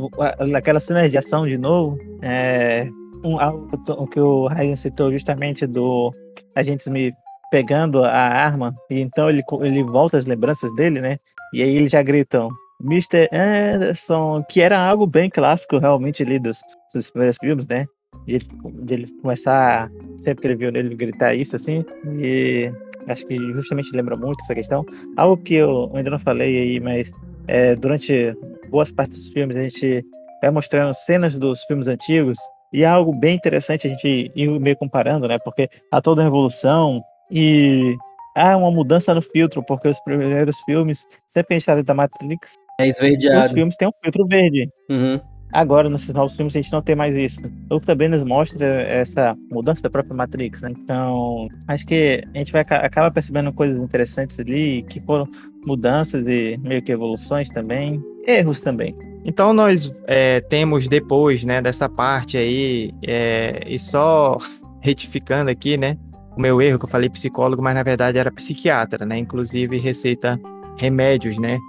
aquela sinergiação de novo. É, um, algo que o Ryan citou justamente do agente Smith pegando a arma, e então ele, ele volta as lembranças dele, né? E aí eles já gritam, Mr. Anderson, que era algo bem clássico realmente ali dos, dos primeiros filmes, né? De ele, de ele começar, sempre que ele viu ele gritar isso assim, e acho que justamente lembra muito essa questão. Algo que eu ainda não falei aí, mas é, durante boas partes dos filmes a gente vai mostrando cenas dos filmes antigos, e é algo bem interessante a gente ir meio comparando, né? Porque há toda a revolução, e há uma mudança no filtro, porque os primeiros filmes, sempre a gente da Matrix, é esverdeado. os filmes têm um filtro verde. Uhum. Agora, nesses novos filmes, a gente não tem mais isso. O que também nos mostra essa mudança da própria Matrix, né? Então, acho que a gente vai acaba percebendo coisas interessantes ali, que foram mudanças e meio que evoluções também, erros também. Então, nós é, temos depois, né, dessa parte aí, é, e só retificando aqui, né, o meu erro, que eu falei psicólogo, mas na verdade era psiquiatra, né? Inclusive receita remédios, né?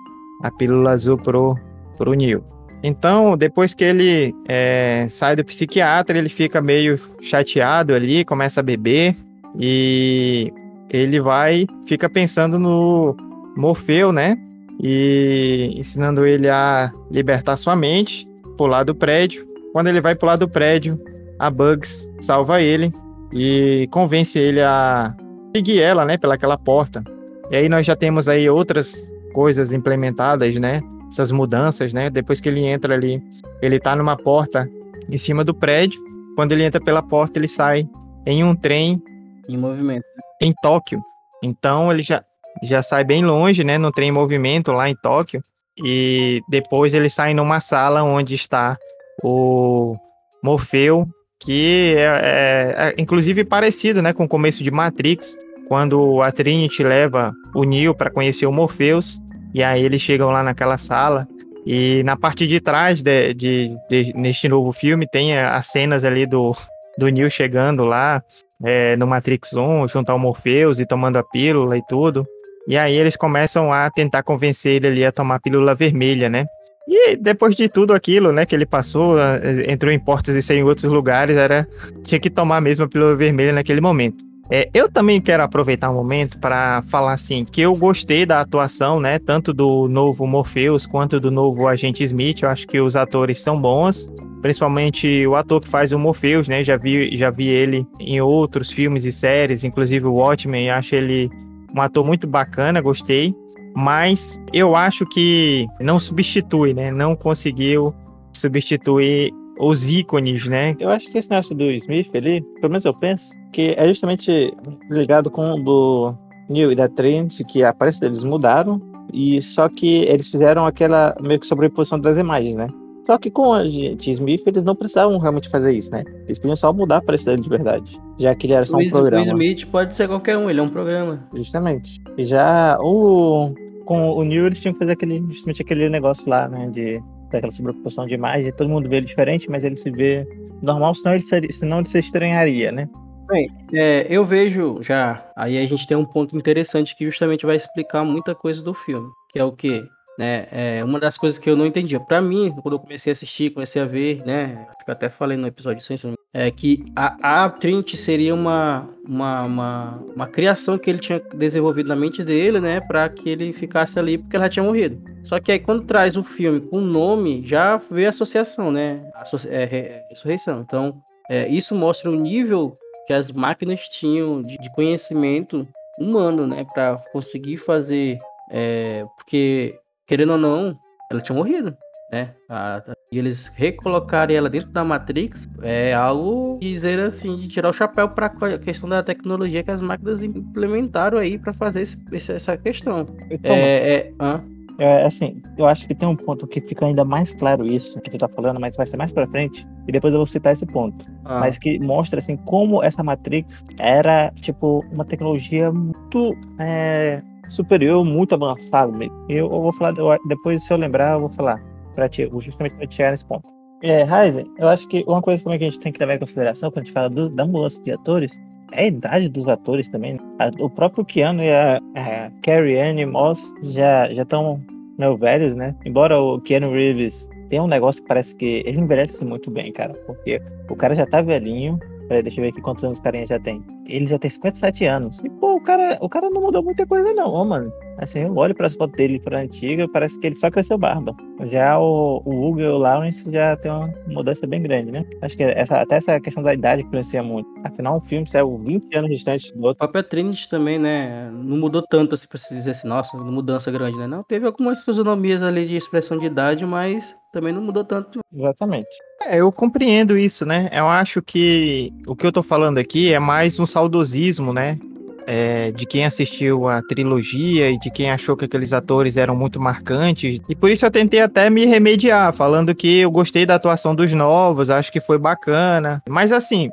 A pílula azul pro, pro Nil. Então, depois que ele é, sai do psiquiatra, ele fica meio chateado ali, começa a beber e ele vai, fica pensando no Morfeu, né? E ensinando ele a libertar sua mente, pular do prédio. Quando ele vai pular do prédio, a Bugs salva ele e convence ele a seguir ela, né, pelaquela porta. E aí nós já temos aí outras coisas implementadas, né? Essas mudanças, né? Depois que ele entra ali, ele tá numa porta em cima do prédio. Quando ele entra pela porta, ele sai em um trem em movimento em Tóquio. Então ele já já sai bem longe, né, no trem em movimento lá em Tóquio. E depois ele sai numa sala onde está o Morfeu que é, é, é, inclusive parecido, né, com o começo de Matrix, quando a Trinity leva o Neo para conhecer o Morpheus, e aí eles chegam lá naquela sala, e na parte de trás de, de, de neste novo filme tem as cenas ali do, do Neo chegando lá, é, no Matrix 1, junto ao Morpheus e tomando a pílula e tudo. E aí eles começam a tentar convencer ele ali a tomar a pílula vermelha, né? E depois de tudo aquilo, né, que ele passou, entrou em portas e saiu em outros lugares, era tinha que tomar mesmo a pílula vermelha naquele momento. É, eu também quero aproveitar o um momento para falar assim que eu gostei da atuação, né, tanto do novo Morpheus quanto do novo Agente Smith. Eu acho que os atores são bons, principalmente o ator que faz o Morpheus, né? Já vi, já vi ele em outros filmes e séries, inclusive o Watchmen. Acho ele um ator muito bacana, gostei mas eu acho que não substitui, né? Não conseguiu substituir os ícones, né? Eu acho que esse negócio do Smith ali, pelo menos eu penso, que é justamente ligado com o do Neil e da Trent, que a aparência deles mudaram, e só que eles fizeram aquela meio que sobreposição das imagens, né? Só que com a gente Smith, eles não precisavam realmente fazer isso, né? Eles podiam só mudar a aparência dele de verdade. Já que ele era só um o programa. O Smith pode ser qualquer um, ele é um programa. Justamente. E já o. Com o Neil, eles tinham que fazer aquele, justamente aquele negócio lá, né? De daquela sobreposição de imagem, todo mundo vê ele diferente, mas ele se vê normal, senão ele, seria, senão ele se estranharia, né? Bem, é, eu vejo já. Aí a gente tem um ponto interessante que justamente vai explicar muita coisa do filme. Que é o quê? Né? É uma das coisas que eu não entendia. Para mim, quando eu comecei a assistir, comecei a ver, né? Eu até falei no episódio 100, é que a, a Trinity seria uma, uma, uma, uma, criação que ele tinha desenvolvido na mente dele, né? Para que ele ficasse ali porque ela tinha morrido. Só que aí quando traz o filme com o nome, já vê a associação, né? Associ é, é, ressurreição. Então, é, isso mostra o nível que as máquinas tinham de, de conhecimento humano, né? Para conseguir fazer. É, porque querendo ou não, ela tinha morrido, né? e eles recolocarem ela dentro da Matrix é algo dizer assim, de tirar o chapéu para a questão da tecnologia que as máquinas implementaram aí para fazer esse, essa questão. Então, é, é, é, assim, eu acho que tem um ponto que fica ainda mais claro isso que tu tá falando, mas vai ser mais para frente e depois eu vou citar esse ponto. Ah. Mas que mostra assim como essa Matrix era tipo uma tecnologia muito é, superior, muito avançado mesmo. Eu, eu vou falar, eu, depois se eu lembrar, eu vou falar, pra te, justamente para chegar nesse ponto. É, Ryzen, eu acho que uma coisa também que a gente tem que levar em consideração quando a gente fala do, da mudança de atores é a idade dos atores também. Né? O próprio Keanu e a, a Carrie Anne Moss já estão meio velhos, né? Embora o Keanu Reeves tenha um negócio que parece que ele envelhece muito bem, cara, porque o cara já tá velhinho, Peraí, deixa eu ver aqui quantos anos o carinha já tem. Ele já tem 57 anos. E, pô, o cara, o cara não mudou muita coisa, não, mano. Assim, eu olho para as fotos dele pra antiga, parece que ele só cresceu barba. Já o, o Hugo e o Lawrence já tem uma mudança bem grande, né? Acho que essa, até essa questão da idade influencia muito. Afinal, um filme saiu 20 anos distante do outro. A própria Trinity também, né? Não mudou tanto, assim, pra se dizer assim, nossa, mudança grande, né? Não, teve algumas fisionomias ali de expressão de idade, mas também não mudou tanto. Exatamente. É, eu compreendo isso, né? Eu acho que o que eu tô falando aqui é mais um saudosismo, né? É, de quem assistiu a trilogia e de quem achou que aqueles atores eram muito marcantes. E por isso eu tentei até me remediar, falando que eu gostei da atuação dos novos, acho que foi bacana. Mas assim,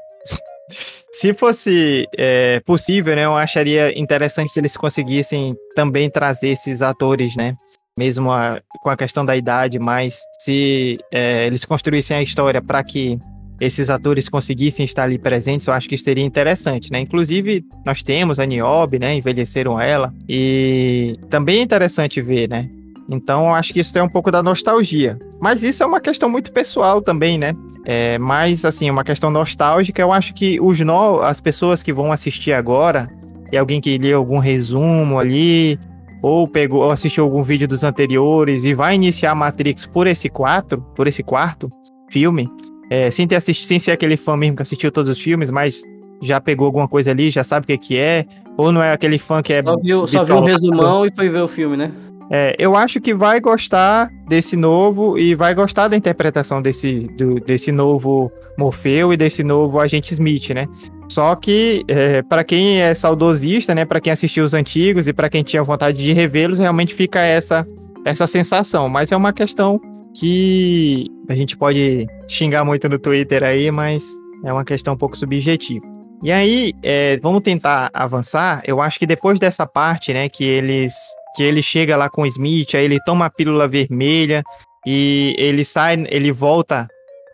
se fosse é, possível, né, eu acharia interessante se eles conseguissem também trazer esses atores, né? Mesmo a, com a questão da idade, mas se é, eles construíssem a história para que esses atores conseguissem estar ali presentes, eu acho que seria interessante, né? Inclusive, nós temos a Niobe, né? Envelheceram ela. E também é interessante ver, né? Então, eu acho que isso é um pouco da nostalgia. Mas isso é uma questão muito pessoal também, né? É, mas, assim, uma questão nostálgica, eu acho que os no... as pessoas que vão assistir agora, e alguém que lê algum resumo ali, ou pegou ou assistiu algum vídeo dos anteriores e vai iniciar Matrix por esse quatro, por esse quarto filme, é, sem ter assistido, sem ser aquele fã mesmo que assistiu todos os filmes, mas já pegou alguma coisa ali, já sabe o que, que é, ou não é aquele fã que só é. Viu, só viu um resumão e foi ver o filme, né? É, eu acho que vai gostar desse novo e vai gostar da interpretação desse, do, desse novo Morfeu e desse novo Agente Smith, né? Só que, é, para quem é saudosista, né, para quem assistiu os antigos e para quem tinha vontade de revê-los, realmente fica essa, essa sensação. Mas é uma questão que a gente pode xingar muito no Twitter aí, mas é uma questão um pouco subjetiva. E aí, é, vamos tentar avançar. Eu acho que depois dessa parte, né, que eles que ele chega lá com o Smith, aí ele toma a pílula vermelha e ele sai, ele volta,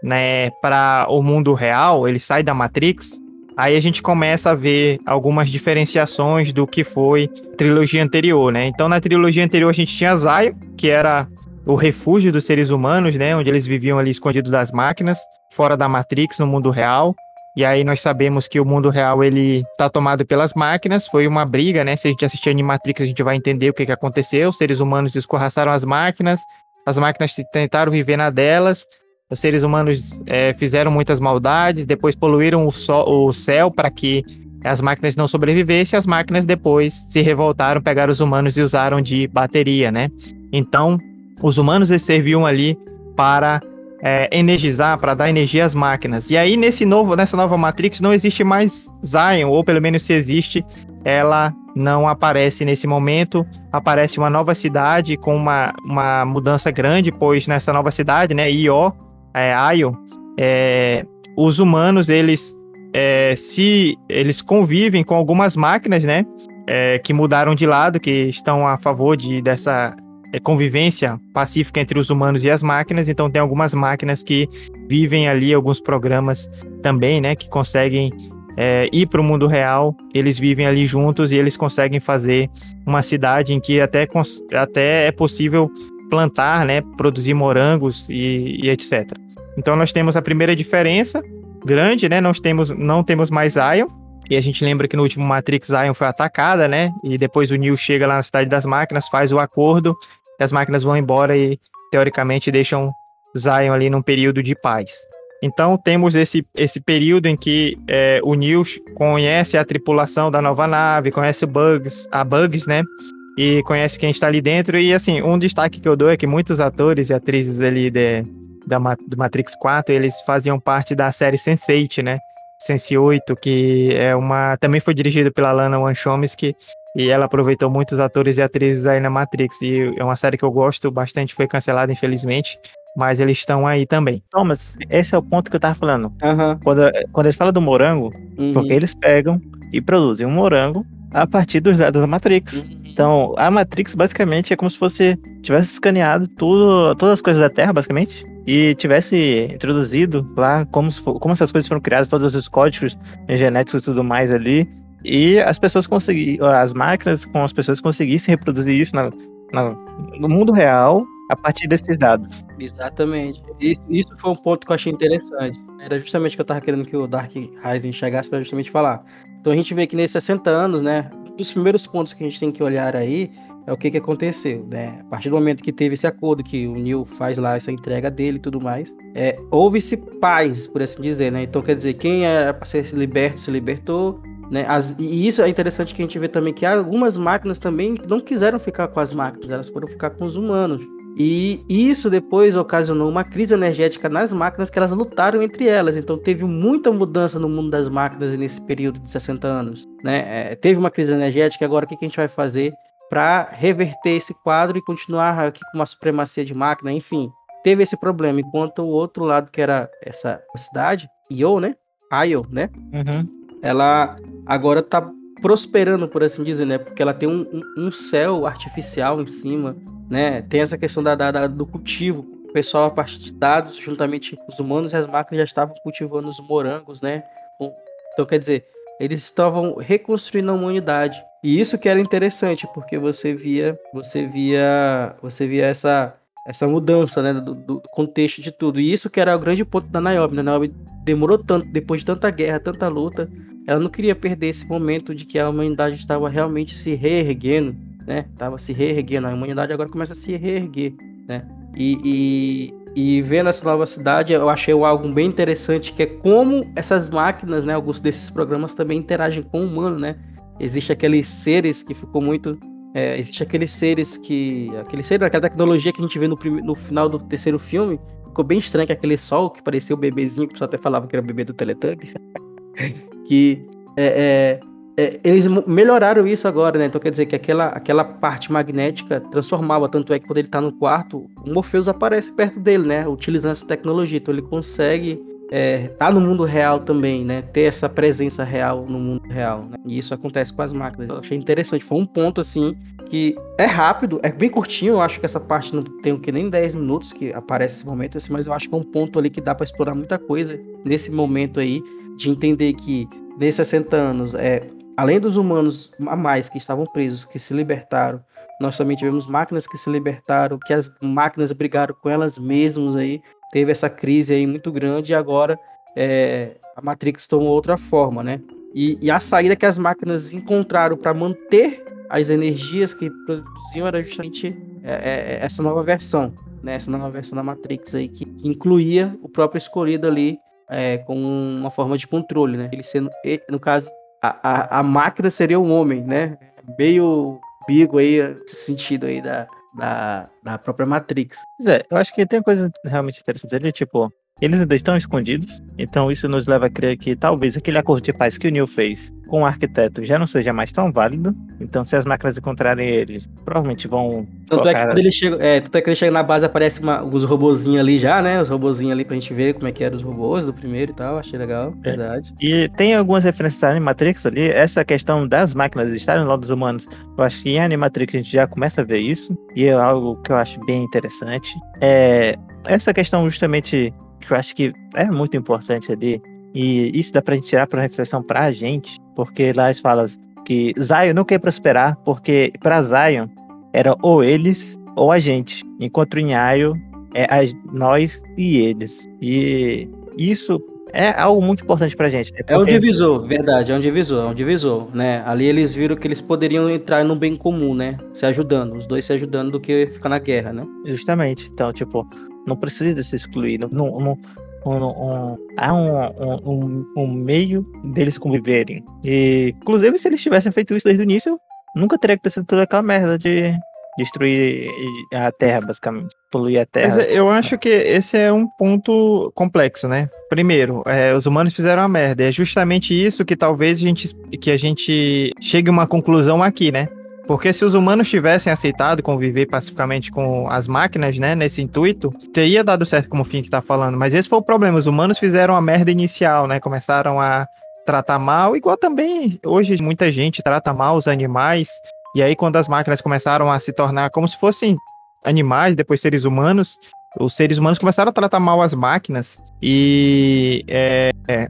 né, para o mundo real, ele sai da Matrix aí a gente começa a ver algumas diferenciações do que foi a trilogia anterior, né? Então, na trilogia anterior a gente tinha Zion, que era o refúgio dos seres humanos, né? Onde eles viviam ali escondidos das máquinas, fora da Matrix, no mundo real. E aí nós sabemos que o mundo real ele tá tomado pelas máquinas, foi uma briga, né? Se a gente assistir Animatrix, a gente vai entender o que, que aconteceu. Os seres humanos escorraçaram as máquinas, as máquinas tentaram viver na delas, os seres humanos é, fizeram muitas maldades, depois poluíram o, o céu para que as máquinas não sobrevivessem, as máquinas depois se revoltaram, pegaram os humanos e usaram de bateria, né? Então, os humanos serviam ali para é, energizar, para dar energia às máquinas. E aí, nesse novo, nessa nova Matrix, não existe mais Zion, ou pelo menos se existe, ela não aparece nesse momento. Aparece uma nova cidade com uma, uma mudança grande, pois nessa nova cidade, né, Io, é, Io, é, os humanos, eles é, se eles convivem com algumas máquinas, né, é, que mudaram de lado, que estão a favor de, dessa é, convivência pacífica entre os humanos e as máquinas, então tem algumas máquinas que vivem ali, alguns programas também, né, que conseguem é, ir para o mundo real, eles vivem ali juntos e eles conseguem fazer uma cidade em que até, até é possível plantar, né, produzir morangos e, e etc. Então nós temos a primeira diferença grande, né, nós temos, não temos mais Zion, e a gente lembra que no último Matrix Zion foi atacada, né? E depois o Neo chega lá na cidade das máquinas, faz o acordo as máquinas vão embora e, teoricamente, deixam Zion ali num período de paz. Então, temos esse, esse período em que é, o Neo conhece a tripulação da nova nave, conhece o Bugs, a Bugs, né? E conhece quem está ali dentro. E, assim, um destaque que eu dou é que muitos atores e atrizes ali de, da, do Matrix 4, eles faziam parte da série Sense8, né? Sense8, que é uma... Também foi dirigido pela Lana Wachowski, e ela aproveitou muitos atores e atrizes aí na Matrix. E é uma série que eu gosto bastante, foi cancelada, infelizmente. Mas eles estão aí também. Thomas, esse é o ponto que eu tava falando. Uhum. Quando, quando ele fala do morango, uhum. porque eles pegam e produzem um morango a partir dos dados da Matrix. Uhum. Então, a Matrix basicamente é como se você tivesse escaneado tudo, todas as coisas da Terra, basicamente, e tivesse introduzido lá como, como essas coisas foram criadas, todos os códigos genéticos e tudo mais ali, e as pessoas conseguiam, as máquinas com as pessoas conseguissem reproduzir isso na, na, no mundo real a partir desses dados. Exatamente. Isso, isso, foi um ponto que eu achei interessante. Era justamente o que eu estava querendo que o Dark Rising chegasse para justamente falar. Então a gente vê que nesses 60 anos, né, dos primeiros pontos que a gente tem que olhar aí é o que, que aconteceu, né? A partir do momento que teve esse acordo, que o Neil faz lá essa entrega dele e tudo mais, é, houve-se paz, por assim dizer, né? Então quer dizer, quem era para ser liberto se libertou, né? As, e isso é interessante que a gente vê também que algumas máquinas também não quiseram ficar com as máquinas, elas foram ficar com os humanos. E isso depois ocasionou uma crise energética nas máquinas que elas lutaram entre elas. Então teve muita mudança no mundo das máquinas nesse período de 60 anos. Né? É, teve uma crise energética, agora o que, que a gente vai fazer para reverter esse quadro e continuar aqui com uma supremacia de máquina? Enfim, teve esse problema. Enquanto o outro lado, que era essa cidade, Io, né? Io, né? Uhum ela agora está prosperando, por assim dizer, né? Porque ela tem um, um, um, céu artificial em cima, né? Tem essa questão da, da, do cultivo. O pessoal, a partir de dados, juntamente os humanos e as máquinas já estavam cultivando os morangos, né? Então, quer dizer, eles estavam reconstruindo a humanidade. E isso que era interessante, porque você via, você via, você via essa essa mudança, né, do, do, contexto de tudo. E isso que era o grande ponto da Naomi. Né? A Naomi demorou tanto, depois de tanta guerra, tanta luta, ela não queria perder esse momento de que a humanidade estava realmente se reerguendo, né? Tava se reerguendo. A humanidade agora começa a se reerguer, né? E, e, e vendo essa nova cidade, eu achei algo bem interessante, que é como essas máquinas, né, alguns desses programas também interagem com o humano, né? Existe aqueles seres que ficou muito é, existe aqueles seres que. Aquele ser, aquela tecnologia que a gente vê no, no final do terceiro filme. Ficou bem estranho que aquele sol que parecia o bebezinho, que o pessoal até falava que era o bebê do Teletubbies. que é, é, é, eles melhoraram isso agora, né? Então quer dizer que aquela, aquela parte magnética transformava. Tanto é que quando ele tá no quarto, o Morpheus aparece perto dele, né? Utilizando essa tecnologia. Então ele consegue é, tá no mundo real também, né? Ter essa presença real no mundo real. Né? E isso acontece com as máquinas. Eu achei interessante. Foi um ponto assim que é rápido, é bem curtinho. Eu acho que essa parte não tem o que nem 10 minutos que aparece esse momento, assim, mas eu acho que é um ponto ali que dá para explorar muita coisa nesse momento aí de entender que nesses 60 anos, é, além dos humanos a mais que estavam presos, que se libertaram, nós também tivemos máquinas que se libertaram, que as máquinas brigaram com elas mesmas aí, teve essa crise aí muito grande e agora é, a Matrix tomou outra forma, né? E, e a saída que as máquinas encontraram para manter as energias que produziam era justamente é, é, essa nova versão, né? Essa nova versão da Matrix aí que, que incluía o próprio escolhido ali é, com uma forma de controle, né? Ele sendo, no caso, a, a, a máquina seria um homem, né? Meio bigo aí, esse sentido aí da, da, da própria Matrix. Pois é, eu acho que tem coisa realmente interessante ali, tipo, eles ainda estão escondidos, então isso nos leva a crer que talvez aquele acordo de paz que o Neil fez com o arquiteto já não seja mais tão válido. Então, se as máquinas encontrarem eles, provavelmente vão. Tanto colocar... é que quando ele chega, é, tanto é que ele chega na base, aparece uma, os robozinhos ali já, né? Os robozinhos ali pra gente ver como é que eram os robôs do primeiro e tal. Achei legal, é. verdade. E tem algumas referências da Animatrix ali. Essa questão das máquinas estarem lá dos humanos, eu acho que em Animatrix a gente já começa a ver isso. E é algo que eu acho bem interessante. É, essa questão justamente que eu acho que é muito importante ali, e isso dá pra gente tirar para reflexão pra gente, porque lá eles falam que Zion não quer prosperar, porque para Zion era ou eles ou a gente, enquanto em Ayo é a, nós e eles. E isso é algo muito importante pra gente. Né? É um divisor, verdade, é um divisor, é um divisor, né? Ali eles viram que eles poderiam entrar no bem comum, né? Se ajudando, os dois se ajudando do que ficar na guerra, né? Justamente. Então, tipo, não precisa se excluir. Não, não, um, há um, um, um, meio deles conviverem. E, inclusive, se eles tivessem feito isso desde o início, nunca teria acontecido toda aquela merda de destruir a Terra, basicamente. Poluir a Terra. Mas eu acho que esse é um ponto complexo, né? Primeiro, é, os humanos fizeram a merda. É justamente isso que talvez a gente, que a gente chegue a uma conclusão aqui, né? Porque se os humanos tivessem aceitado conviver pacificamente com as máquinas, né, nesse intuito, teria dado certo como o Fink tá falando. Mas esse foi o problema. Os humanos fizeram a merda inicial, né? Começaram a tratar mal, igual também hoje muita gente trata mal os animais. E aí, quando as máquinas começaram a se tornar como se fossem animais, depois seres humanos, os seres humanos começaram a tratar mal as máquinas. E é, é,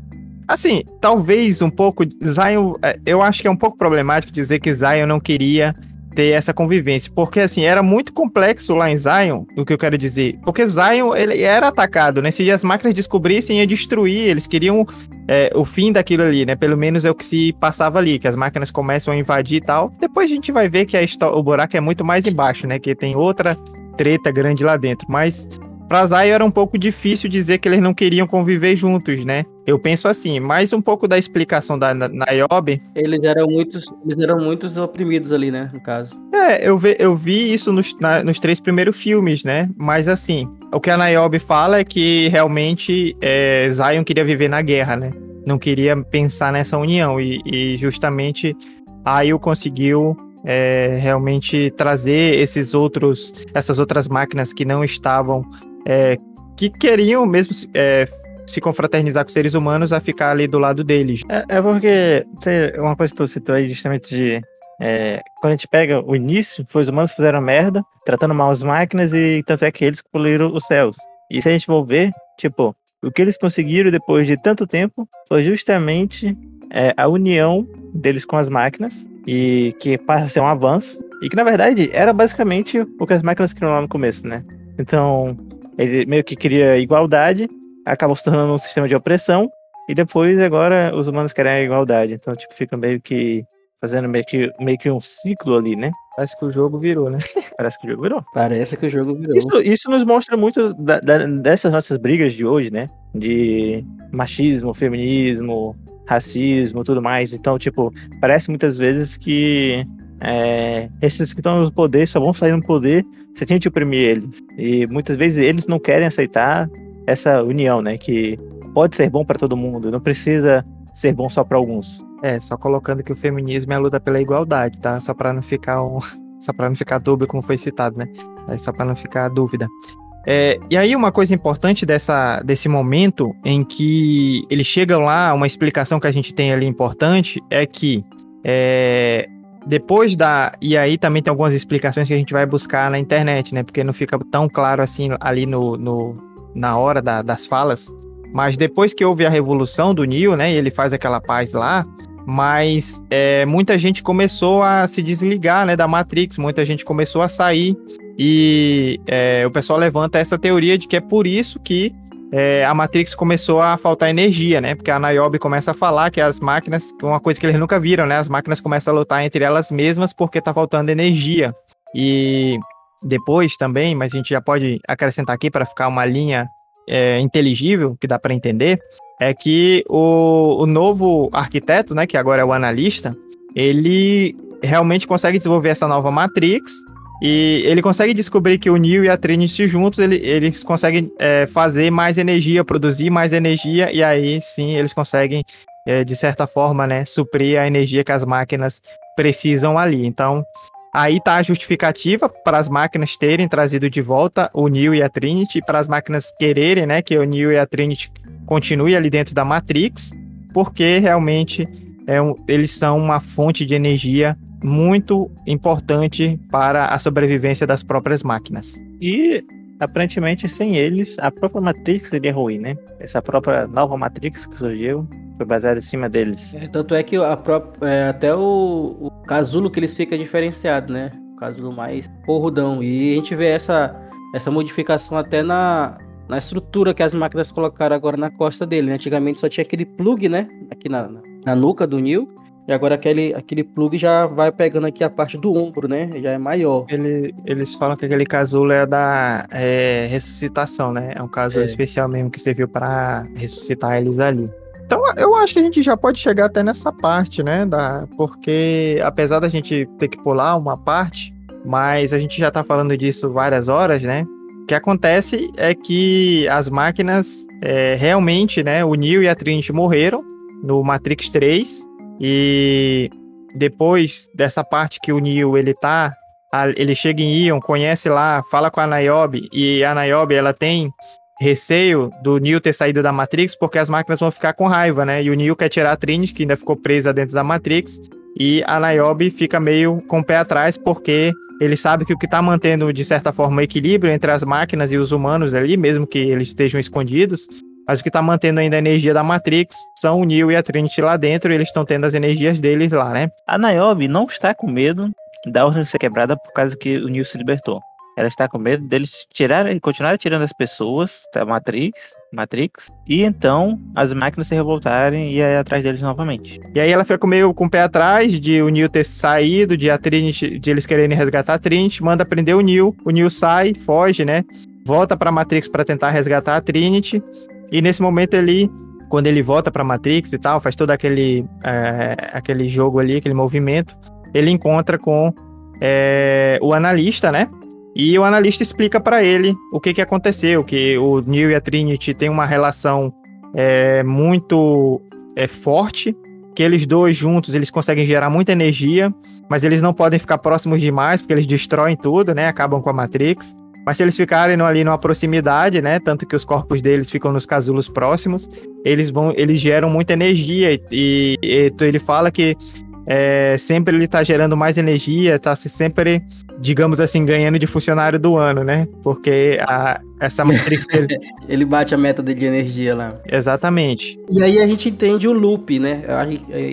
Assim, talvez um pouco. Zion, é, eu acho que é um pouco problemático dizer que Zion não queria ter essa convivência, porque assim, era muito complexo lá em Zion, o que eu quero dizer, porque Zion, ele era atacado, né, se as máquinas descobrissem, ia destruir, eles queriam é, o fim daquilo ali, né, pelo menos é o que se passava ali, que as máquinas começam a invadir e tal, depois a gente vai ver que a o buraco é muito mais embaixo, né, que tem outra treta grande lá dentro, mas Pra Zion era um pouco difícil dizer que eles não queriam conviver juntos, né? Eu penso assim, mais um pouco da explicação da Niobe. Eles eram muitos, eles eram muitos oprimidos ali, né, no caso. É, eu, vi, eu vi isso nos, na, nos três primeiros filmes, né? Mas assim, o que a Niobe fala é que realmente é, Zion queria viver na guerra, né? Não queria pensar nessa união. E, e justamente Ayo conseguiu é, realmente trazer esses outros, essas outras máquinas que não estavam é, que queriam mesmo é, se confraternizar com seres humanos a ficar ali do lado deles. É, é porque uma coisa que tu citou aí justamente de é, quando a gente pega o início, foi os humanos fizeram merda, tratando mal as máquinas e tanto é que eles poluíram os céus. E se a gente for ver, tipo, o que eles conseguiram depois de tanto tempo foi justamente é, a união deles com as máquinas e que passa a ser um avanço e que na verdade era basicamente o que as máquinas queriam lá no começo, né? Então, ele meio que queria igualdade, acabou se tornando um sistema de opressão, e depois agora os humanos querem a igualdade. Então, tipo, fica meio que fazendo meio que, meio que um ciclo ali, né? Parece que o jogo virou, né? Parece que o jogo virou. Parece que o jogo virou. Isso, isso nos mostra muito da, da, dessas nossas brigas de hoje, né? De machismo, feminismo, racismo, tudo mais. Então, tipo, parece muitas vezes que é, esses que estão no poder só vão sair no poder se a gente oprimir eles. E muitas vezes eles não querem aceitar essa união, né? Que pode ser bom para todo mundo, não precisa ser bom só para alguns. É, só colocando que o feminismo é a luta pela igualdade, tá? Só para não ficar um, só para não ficar dúvida como foi citado, né? É só para não ficar dúvida. É, e aí uma coisa importante dessa, desse momento em que eles chegam lá, uma explicação que a gente tem ali importante é que é, depois da. E aí também tem algumas explicações que a gente vai buscar na internet, né? Porque não fica tão claro assim ali no, no na hora da, das falas. Mas depois que houve a revolução do Neo, né, e ele faz aquela paz lá, mas é, muita gente começou a se desligar né, da Matrix, muita gente começou a sair e é, o pessoal levanta essa teoria de que é por isso que é, a Matrix começou a faltar energia, né? Porque a Niobe começa a falar que as máquinas, uma coisa que eles nunca viram, né? As máquinas começam a lutar entre elas mesmas porque tá faltando energia. E depois também, mas a gente já pode acrescentar aqui para ficar uma linha é, inteligível que dá para entender, é que o, o novo arquiteto, né, que agora é o analista, ele realmente consegue desenvolver essa nova Matrix e ele consegue descobrir que o Neo e a Trinity juntos, ele, eles conseguem é, fazer mais energia, produzir mais energia, e aí sim eles conseguem, é, de certa forma, né, suprir a energia que as máquinas precisam ali. Então, aí tá a justificativa para as máquinas terem trazido de volta o Neo e a Trinity, para as máquinas quererem, né, que o Neo e a Trinity continue ali dentro da Matrix, porque realmente é eles são uma fonte de energia muito importante para a sobrevivência das próprias máquinas. E aparentemente sem eles a própria Matrix seria ruim, né? Essa própria nova Matrix que surgiu foi baseada em cima deles. É, tanto é que a própria, é, até o, o casulo que eles fica diferenciado, né? O casulo mais porrudão. E a gente vê essa, essa modificação até na, na estrutura que as máquinas colocaram agora na costa dele. Né? Antigamente só tinha aquele plug, né? Aqui na, na nuca do Neil. E agora aquele, aquele plug já vai pegando aqui a parte do ombro, né? Já é maior. Ele, eles falam que aquele casulo é da é, ressuscitação, né? É um casulo é. especial mesmo que serviu para ressuscitar eles ali. Então eu acho que a gente já pode chegar até nessa parte, né? Da, porque apesar da gente ter que pular uma parte, mas a gente já tá falando disso várias horas, né? O que acontece é que as máquinas é, realmente, né? O Neo e a Trinity morreram no Matrix 3 e depois dessa parte que o Neo ele tá, ele chega em Ion, conhece lá, fala com a Niobe e a Niobe ela tem receio do Neo ter saído da Matrix porque as máquinas vão ficar com raiva, né? E o Neo quer tirar a Trinity, que ainda ficou presa dentro da Matrix, e a Niobe fica meio com o pé atrás porque ele sabe que o que está mantendo, de certa forma, o equilíbrio entre as máquinas e os humanos ali, mesmo que eles estejam escondidos, mas o que está mantendo ainda a energia da Matrix são o Neo e a Trinity lá dentro, e eles estão tendo as energias deles lá, né? A Niobe não está com medo da ordem ser quebrada por causa que o Neo se libertou. Ela está com medo deles tirarem, continuarem tirando as pessoas da Matrix, Matrix, e então as máquinas se revoltarem e ir atrás deles novamente. E aí ela fica meio com o pé atrás de o Neo ter saído, de a Trinity, de eles quererem resgatar a Trinity, manda prender o Neo, o Neo sai, foge, né? Volta pra Matrix para tentar resgatar a Trinity, e nesse momento ele quando ele volta para Matrix e tal, faz todo aquele, é, aquele jogo ali, aquele movimento, ele encontra com é, o analista, né? E o analista explica para ele o que, que aconteceu, que o Neo e a Trinity têm uma relação é, muito é, forte, que eles dois juntos eles conseguem gerar muita energia, mas eles não podem ficar próximos demais, porque eles destroem tudo, né? Acabam com a Matrix. Mas se eles ficarem ali numa proximidade, né? Tanto que os corpos deles ficam nos casulos próximos, eles vão, eles geram muita energia. E, e, ele fala que é, sempre ele tá gerando mais energia, tá se sempre, digamos assim, ganhando de funcionário do ano, né? Porque a, essa Matrix dele... ele bate a meta de energia lá. Exatamente. E aí a gente entende o loop, né?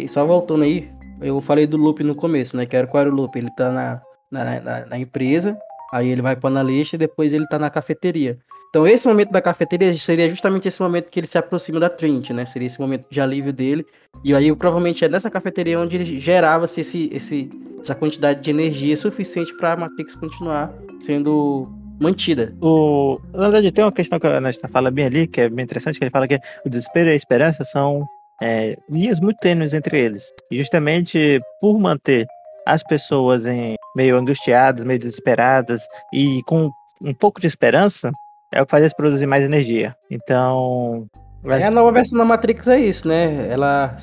Só voltando aí, eu falei do loop no começo, né? Que era qual era o loop? Ele tá na, na, na, na empresa, aí ele vai pro analista e depois ele tá na cafeteria. Então, esse momento da cafeteria seria justamente esse momento que ele se aproxima da Trinity, né? Seria esse momento de alívio dele. E aí, provavelmente, é nessa cafeteria onde ele gerava-se esse, esse, essa quantidade de energia suficiente para a Matrix continuar sendo mantida. O... Na verdade, tem uma questão que a Ana fala bem ali, que é bem interessante, que ele fala que o desespero e a esperança são é, linhas muito tênues entre eles. E justamente por manter as pessoas em meio angustiadas, meio desesperadas e com um pouco de esperança, é o que faz eles produzir mais energia. Então. É, a nova versão da Matrix é isso, né? Ela,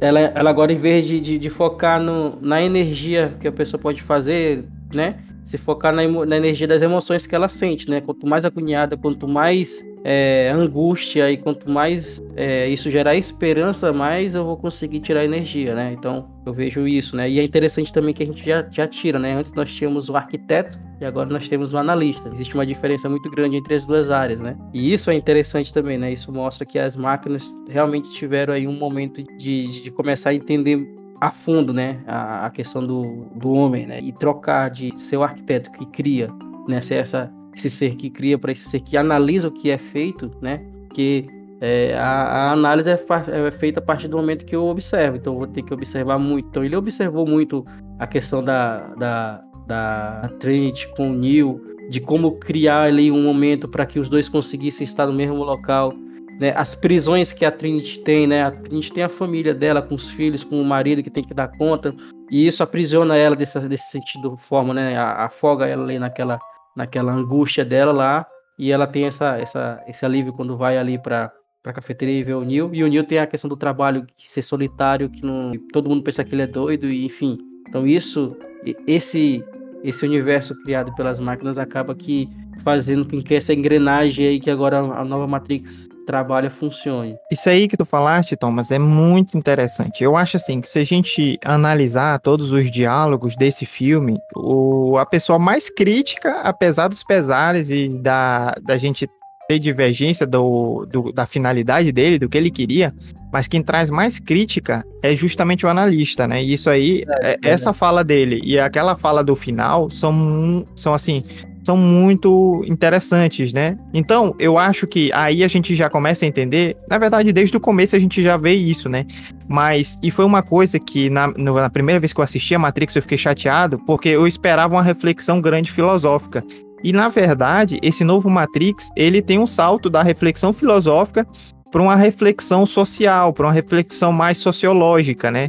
ela, ela agora, em vez de, de, de, focar no, na energia que a pessoa pode fazer, né? Se focar na, na energia das emoções que ela sente, né? Quanto mais agoniada, quanto mais é, angústia e quanto mais é, isso gerar esperança, mais eu vou conseguir tirar energia, né? Então eu vejo isso, né? E é interessante também que a gente já, já tira, né? Antes nós tínhamos o arquiteto e agora nós temos o analista. Existe uma diferença muito grande entre as duas áreas, né? E isso é interessante também, né? Isso mostra que as máquinas realmente tiveram aí um momento de, de começar a entender a fundo, né, a, a questão do, do homem, né, e trocar de ser o arquiteto que cria, né, ser essa esse ser que cria para esse ser que analisa o que é feito, né? Que é, a, a, análise é, é, feita a partir do momento que eu observo, então eu vou ter que observar muito. Então ele observou muito a questão da, da, da Trinity com o Neil, de como criar ali um momento para que os dois conseguissem estar no mesmo local. Né, as prisões que a Trinity tem, né? A Trinity tem a família dela, com os filhos, com o marido que tem que dar conta, e isso aprisiona ela desse, desse sentido, forma, né? Afoga ela ali naquela, naquela angústia dela lá, e ela tem essa, essa, esse alívio quando vai ali para a cafeteria e vê o Neil. E o Neil tem a questão do trabalho que ser solitário, que não, todo mundo pensa que ele é doido, e enfim. Então isso, esse esse universo criado pelas máquinas acaba que fazendo com que essa engrenagem aí que agora a nova Matrix trabalha funcione. Isso aí que tu falaste, Thomas, é muito interessante. Eu acho assim que se a gente analisar todos os diálogos desse filme, o, a pessoa mais crítica, apesar dos pesares e da, da gente ter divergência do, do, da finalidade dele, do que ele queria, mas quem traz mais crítica é justamente o analista, né? E isso aí, é, é, essa fala dele e aquela fala do final são, são assim, são muito interessantes, né? Então, eu acho que aí a gente já começa a entender, na verdade, desde o começo a gente já vê isso, né? Mas, e foi uma coisa que na, na primeira vez que eu assisti a Matrix eu fiquei chateado, porque eu esperava uma reflexão grande filosófica. E na verdade, esse novo Matrix, ele tem um salto da reflexão filosófica para uma reflexão social, para uma reflexão mais sociológica, né?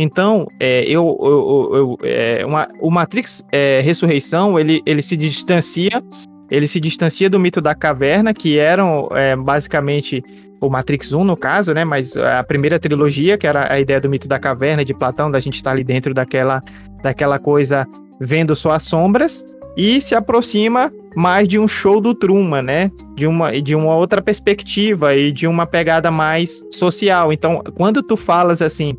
Então, é, eu, eu, eu é, uma, o Matrix é, Ressurreição, ele, ele se distancia, ele se distancia do mito da caverna, que eram é, basicamente o Matrix 1, no caso, né? Mas a primeira trilogia, que era a ideia do mito da caverna de Platão, da gente estar ali dentro daquela, daquela coisa vendo só as sombras, e se aproxima mais de um show do Truman, né? De uma, de uma outra perspectiva e de uma pegada mais social. Então, quando tu falas assim,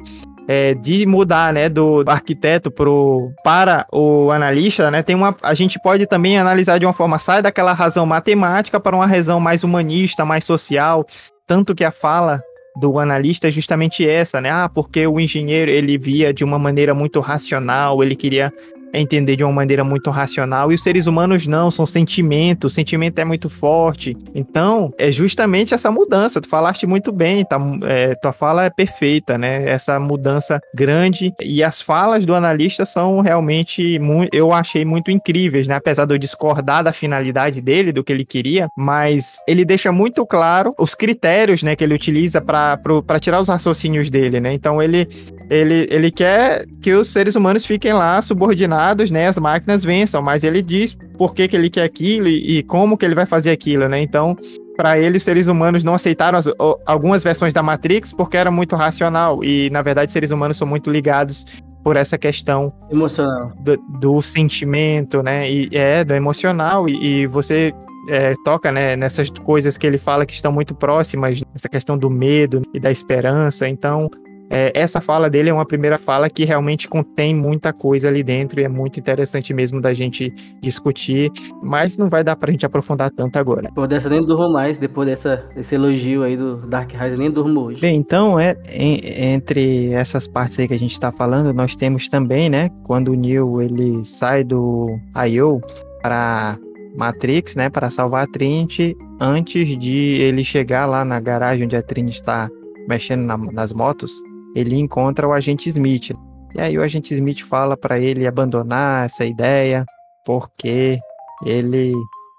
é, de mudar, né, do arquiteto pro, para o analista, né, tem uma, a gente pode também analisar de uma forma, sai daquela razão matemática para uma razão mais humanista, mais social, tanto que a fala do analista é justamente essa, né, ah, porque o engenheiro, ele via de uma maneira muito racional, ele queria entender de uma maneira muito racional e os seres humanos não, são sentimentos, o sentimento é muito forte. Então, é justamente essa mudança. Tu falaste muito bem, tá, é, tua fala é perfeita, né? Essa mudança grande e as falas do analista são realmente eu achei muito incríveis, né? Apesar de eu discordar da finalidade dele, do que ele queria, mas ele deixa muito claro os critérios, né, que ele utiliza para tirar os raciocínios dele, né? Então ele ele, ele quer que os seres humanos fiquem lá subordinados, né? As máquinas vençam, mas ele diz por que, que ele quer aquilo e, e como que ele vai fazer aquilo, né? Então, para ele, os seres humanos não aceitaram as, algumas versões da Matrix porque era muito racional. E, na verdade, seres humanos são muito ligados por essa questão emocional do, do sentimento, né? E é do emocional e, e você é, toca né, nessas coisas que ele fala que estão muito próximas, essa questão do medo e da esperança. Então, é, essa fala dele é uma primeira fala que realmente contém muita coisa ali dentro e é muito interessante mesmo da gente discutir, mas não vai dar pra gente aprofundar tanto agora. Depois dessa nem durmo mais, depois dessa, desse elogio aí do Dark Rise, nem durmo hoje. Bem, então, é, em, entre essas partes aí que a gente tá falando, nós temos também, né, quando o Neo ele sai do I.O. para Matrix, né, para salvar a Trinity, antes de ele chegar lá na garagem onde a Trinity está mexendo na, nas motos, ele encontra o agente Smith. E aí o agente Smith fala para ele abandonar essa ideia, porque ele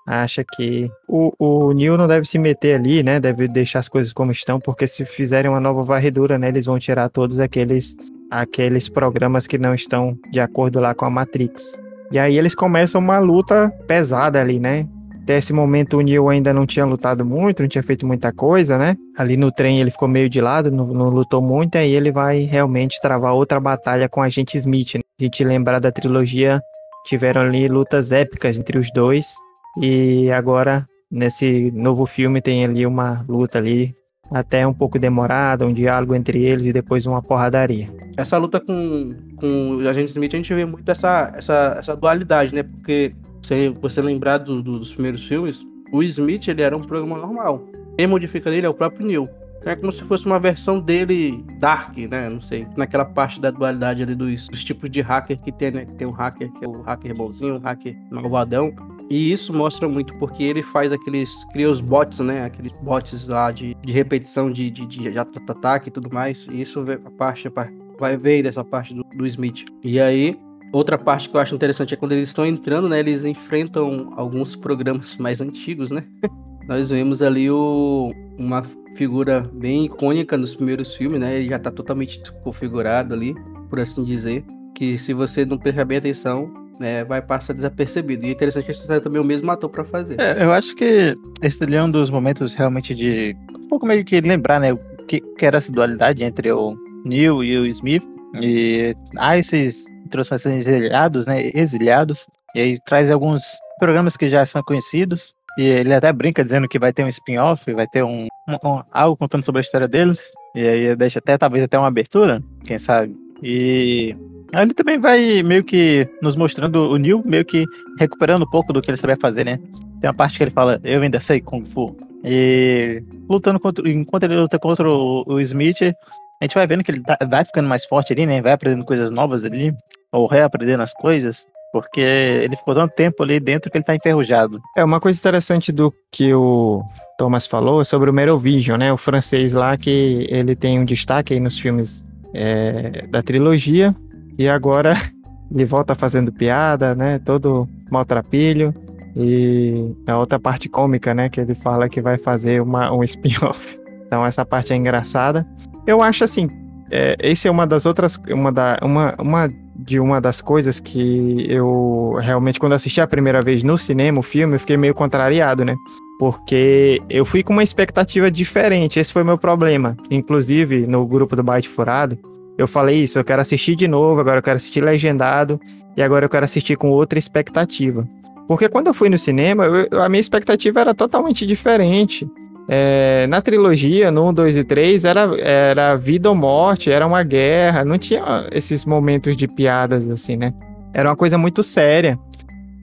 acha que o, o Neil não deve se meter ali, né? Deve deixar as coisas como estão, porque se fizerem uma nova varredura, né, eles vão tirar todos aqueles aqueles programas que não estão de acordo lá com a Matrix. E aí eles começam uma luta pesada ali, né? Até esse momento o Neil ainda não tinha lutado muito, não tinha feito muita coisa, né? Ali no trem ele ficou meio de lado, não, não lutou muito, aí ele vai realmente travar outra batalha com a gente Smith. Né? A gente lembrar da trilogia, tiveram ali lutas épicas entre os dois. E agora nesse novo filme tem ali uma luta ali, até um pouco demorada, um diálogo entre eles e depois uma porradaria. Essa luta com, com o Agente Smith, a gente vê muito essa, essa, essa dualidade, né? Porque se você lembrar do, do, dos primeiros filmes, o Smith ele era um programa normal. Quem modifica dele é o próprio Neil. É como se fosse uma versão dele dark, né? Não sei. Naquela parte da dualidade ali dos, dos tipos de hacker que tem, né? Que tem um hacker que é o hacker bonzinho, o hacker malvadão. E isso mostra muito porque ele faz aqueles. cria os bots, né? Aqueles bots lá de, de repetição de, de, de ataque e tudo mais. E isso a parte, vai ver dessa parte do, do Smith. E aí, outra parte que eu acho interessante é quando eles estão entrando, né? Eles enfrentam alguns programas mais antigos, né? Nós vemos ali o, uma figura bem icônica nos primeiros filmes, né? Ele já tá totalmente configurado ali, por assim dizer. Que se você não prestar bem atenção, né, vai passar desapercebido. E é interessante que eles também o mesmo ator para fazer. É, eu acho que esse ali é um dos momentos realmente de. Um pouco meio que lembrar, né? O que, que era essa dualidade entre o Neil e o Smith. E há esses introduções exiliados, né? Exiliados. E aí traz alguns programas que já são conhecidos. E ele até brinca dizendo que vai ter um spin-off, vai ter um, um, algo contando sobre a história deles. E aí deixa até talvez até uma abertura, quem sabe. E ele também vai meio que nos mostrando o Neil meio que recuperando um pouco do que ele sabia fazer, né? Tem uma parte que ele fala, eu ainda sei Kung Fu. E lutando contra, enquanto ele luta contra o, o Smith, a gente vai vendo que ele tá, vai ficando mais forte ali, né? Vai aprendendo coisas novas ali, ou reaprendendo as coisas. Porque ele ficou tanto tempo ali dentro que ele tá enferrujado. É, uma coisa interessante do que o Thomas falou é sobre o Merovision, né? O francês lá que ele tem um destaque aí nos filmes é, da trilogia. E agora ele volta fazendo piada, né? Todo maltrapilho. E a outra parte cômica, né? Que ele fala que vai fazer uma, um spin-off. Então essa parte é engraçada. Eu acho assim, é, esse é uma das outras, uma, da, uma, uma de uma das coisas que eu realmente, quando assisti a primeira vez no cinema o filme, eu fiquei meio contrariado, né? Porque eu fui com uma expectativa diferente, esse foi meu problema. Inclusive, no grupo do Byte Furado, eu falei isso, eu quero assistir de novo, agora eu quero assistir legendado, e agora eu quero assistir com outra expectativa. Porque quando eu fui no cinema, eu, a minha expectativa era totalmente diferente. É, na trilogia, no 1, 2 e 3, era, era vida ou morte, era uma guerra, não tinha esses momentos de piadas assim, né? Era uma coisa muito séria.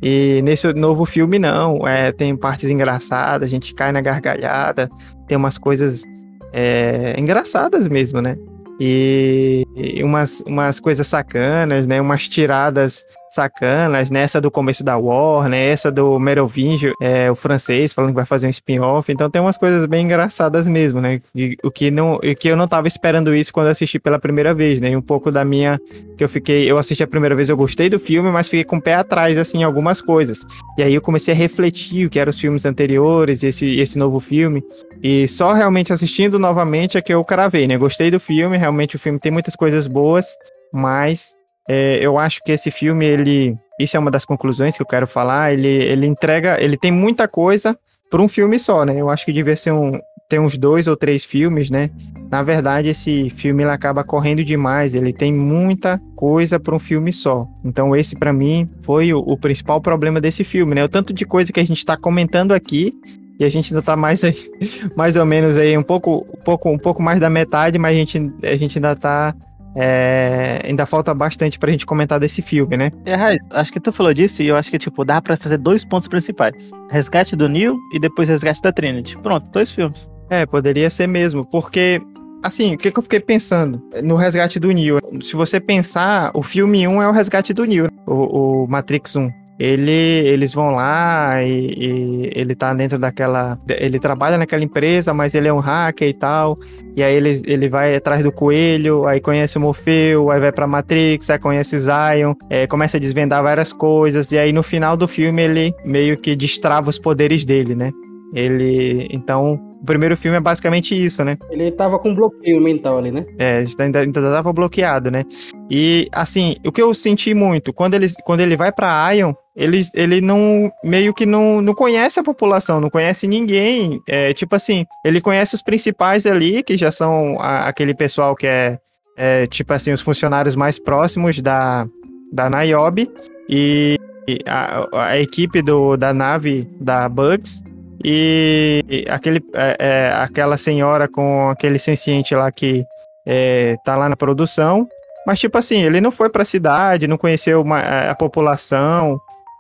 E nesse novo filme, não. É, tem partes engraçadas, a gente cai na gargalhada, tem umas coisas é, engraçadas mesmo, né? E, umas, umas coisas sacanas, né? Umas tiradas sacanas, né? Essa do começo da War, né? Essa do Merovingio, é, o francês falando que vai fazer um spin-off. Então tem umas coisas bem engraçadas mesmo, né? E, o que não, o que eu não tava esperando isso quando assisti pela primeira vez, né? E um pouco da minha que eu fiquei, eu assisti a primeira vez, eu gostei do filme, mas fiquei com o pé atrás assim em algumas coisas. E aí eu comecei a refletir o que eram os filmes anteriores, esse esse novo filme. E só realmente assistindo novamente é que eu cravei, né? Gostei do filme, realmente o filme tem muitas coisas boas, mas é, eu acho que esse filme, ele. Isso é uma das conclusões que eu quero falar. Ele, ele entrega. Ele tem muita coisa para um filme só, né? Eu acho que devia ser um. Tem uns dois ou três filmes, né? Na verdade, esse filme ele acaba correndo demais. Ele tem muita coisa para um filme só. Então, esse para mim foi o, o, principal problema desse filme, né? O tanto de coisa que a gente está comentando aqui e a gente ainda tá mais aí, mais ou menos aí um pouco, um pouco, um pouco mais da metade, mas a gente, a gente ainda tá é, ainda falta bastante pra gente comentar desse filme, né? É, acho que tu falou disso e eu acho que, tipo, dá pra fazer dois pontos principais. Resgate do Neil e depois Resgate da Trinity. Pronto, dois filmes. É, poderia ser mesmo, porque assim, o que, que, eu fiquei pensando no resgate do Neo? Se você pensar, o filme 1 é o resgate do Neo, o, o Matrix 1 ele, eles vão lá e, e, ele tá dentro daquela. Ele trabalha naquela empresa, mas ele é um hacker e tal. E aí ele, ele vai atrás do coelho, aí conhece o Morfeu, aí vai pra Matrix, aí conhece Zion, é, começa a desvendar várias coisas. E aí no final do filme ele meio que destrava os poderes dele, né? Ele. Então, o primeiro filme é basicamente isso, né? Ele tava com bloqueio mental ali, né? É, ainda, ainda tava bloqueado, né? E, assim, o que eu senti muito, quando ele, quando ele vai pra Ion, ele, ele não, meio que não, não conhece a população, não conhece ninguém. É, tipo assim, ele conhece os principais ali, que já são a, aquele pessoal que é, é, tipo assim, os funcionários mais próximos da, da Niobe, e a, a equipe do, da nave da Bugs, e aquele, é, é, aquela senhora com aquele senciente lá que é, tá lá na produção. Mas, tipo assim, ele não foi pra cidade, não conheceu uma, a população.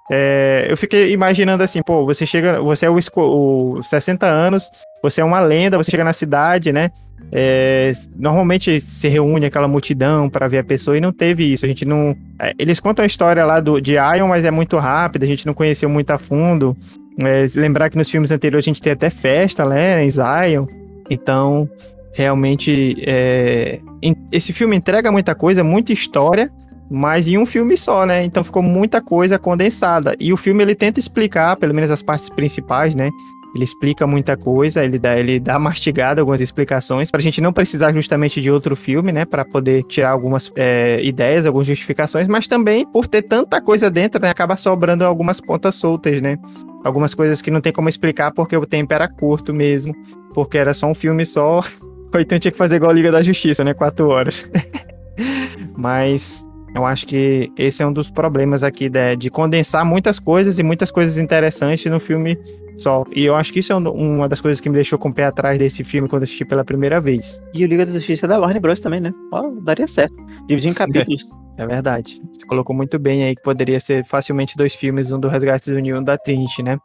É, eu fiquei imaginando assim, pô, você chega, você é o, o 60 anos, você é uma lenda, você chega na cidade, né? É, normalmente se reúne aquela multidão para ver a pessoa e não teve isso. A gente não. É, eles contam a história lá do, de Ion, mas é muito rápida, a gente não conheceu muito a fundo. É, lembrar que nos filmes anteriores a gente tem até festa, né? Em Zion. Então, realmente, é, esse filme entrega muita coisa, muita história, mas em um filme só, né? Então ficou muita coisa condensada. E o filme ele tenta explicar, pelo menos as partes principais, né? Ele explica muita coisa, ele dá, ele dá mastigada algumas explicações, para a gente não precisar justamente de outro filme, né? Para poder tirar algumas é, ideias, algumas justificações, mas também por ter tanta coisa dentro, né? Acaba sobrando algumas pontas soltas, né? Algumas coisas que não tem como explicar porque o tempo era curto mesmo, porque era só um filme só. Então tinha que fazer igual a Liga da Justiça, né? Quatro horas. mas eu acho que esse é um dos problemas aqui de, de, condensar muitas coisas e muitas coisas interessantes no filme só. E eu acho que isso é uma das coisas que me deixou com o pé atrás desse filme quando assisti pela primeira vez. E o Liga da Justiça é da Warner Bros. também, né? Ó, daria certo. Dividir em capítulos. É, é, verdade. Você colocou muito bem aí que poderia ser facilmente dois filmes, um do Resgate do e um da Trinity, né?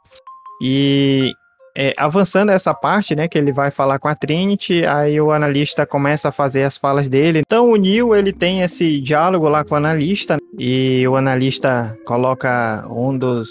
E é, avançando essa parte, né, que ele vai falar com a Trinity, aí o analista começa a fazer as falas dele. Então o Neil, ele tem esse diálogo lá com o analista e o analista coloca um dos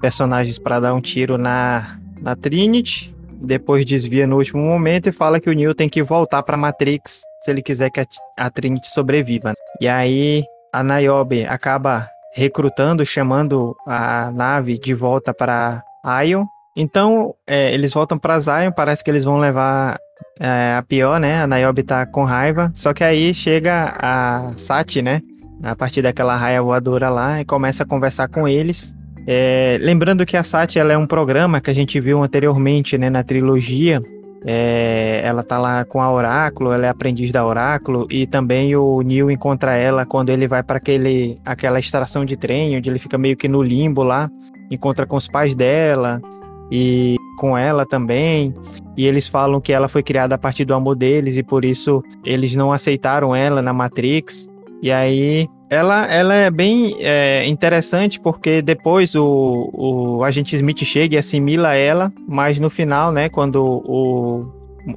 personagens para dar um tiro na, na Trinity, depois desvia no último momento e fala que o Neil tem que voltar para Matrix se ele quiser que a, a Trinity sobreviva. E aí a Niobe acaba recrutando, chamando a nave de volta para Ion então, é, eles voltam para Zion, parece que eles vão levar é, a pior, né? A Niobe tá com raiva. Só que aí chega a Sati, né? A partir daquela raia voadora lá e começa a conversar com eles. É, lembrando que a Sati ela é um programa que a gente viu anteriormente né, na trilogia. É, ela tá lá com a Oráculo, ela é aprendiz da Oráculo e também o Neil encontra ela quando ele vai para aquele aquela estação de trem, onde ele fica meio que no limbo lá, encontra com os pais dela e com ela também. E eles falam que ela foi criada a partir do amor deles e por isso eles não aceitaram ela na Matrix. E aí ela, ela é bem é, interessante porque depois o, o agente Smith chega e assimila ela, mas no final, né, quando o,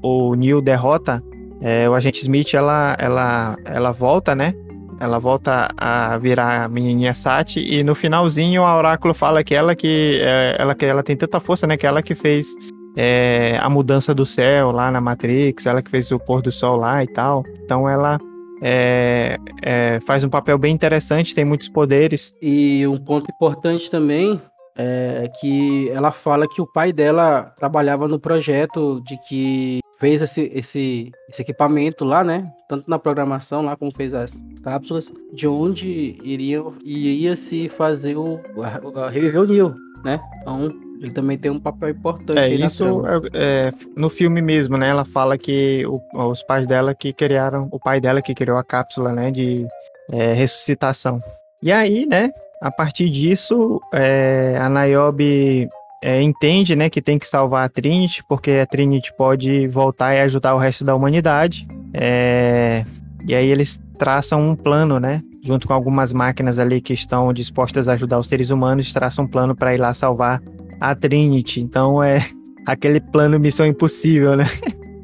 o Neil derrota é, o agente Smith, ela, ela, ela volta, né? Ela volta a virar a menininha Sati e no finalzinho a Oráculo fala que ela que é, ela que ela tem tanta força, né, que ela que fez é, a mudança do céu lá na Matrix, ela que fez o pôr do sol lá e tal. Então ela é, é, faz um papel bem interessante, tem muitos poderes. E um ponto importante também é que ela fala que o pai dela trabalhava no projeto de que fez esse, esse, esse equipamento lá, né? Tanto na programação lá como fez as cápsulas, de onde iria, iria se fazer o. A, a, reviver o Neo, né? Então, ele também tem um papel importante. É, isso é, é, no filme mesmo, né? Ela fala que o, os pais dela que criaram, o pai dela que criou a cápsula, né? De é, ressuscitação. E aí, né? A partir disso, é, a Niobe é, entende né, que tem que salvar a Trinity, porque a Trinity pode voltar e ajudar o resto da humanidade. É, e aí eles traçam um plano, né? Junto com algumas máquinas ali que estão dispostas a ajudar os seres humanos, traçam um plano para ir lá salvar a Trinity. Então é aquele plano Missão Impossível, né?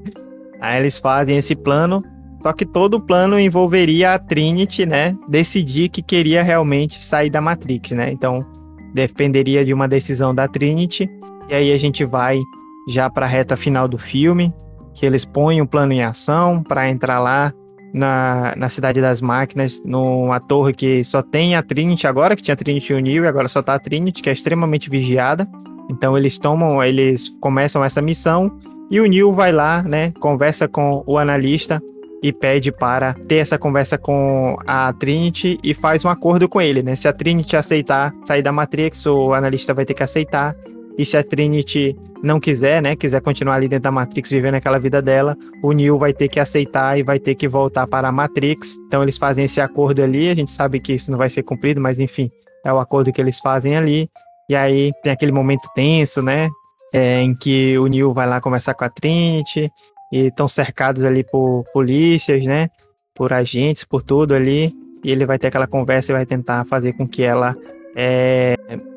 aí eles fazem esse plano, só que todo o plano envolveria a Trinity, né? Decidir que queria realmente sair da Matrix, né? Então dependeria de uma decisão da Trinity. E aí a gente vai já para a reta final do filme, que eles põem o um plano em ação para entrar lá na, na Cidade das Máquinas, numa torre que só tem a Trinity agora, que tinha a Trinity e Neo, e agora só tá a Trinity, que é extremamente vigiada. Então eles tomam, eles começam essa missão e o Neo vai lá, né, conversa com o analista e pede para ter essa conversa com a Trinity e faz um acordo com ele, né? Se a Trinity aceitar sair da Matrix, o analista vai ter que aceitar. E se a Trinity não quiser, né, quiser continuar ali dentro da Matrix vivendo aquela vida dela, o Neo vai ter que aceitar e vai ter que voltar para a Matrix. Então eles fazem esse acordo ali, a gente sabe que isso não vai ser cumprido, mas enfim, é o acordo que eles fazem ali. E aí tem aquele momento tenso, né? é, em que o Neil vai lá conversar com a Trinity e estão cercados ali por polícias, né? Por agentes, por tudo ali. E ele vai ter aquela conversa e vai tentar fazer com que ela é,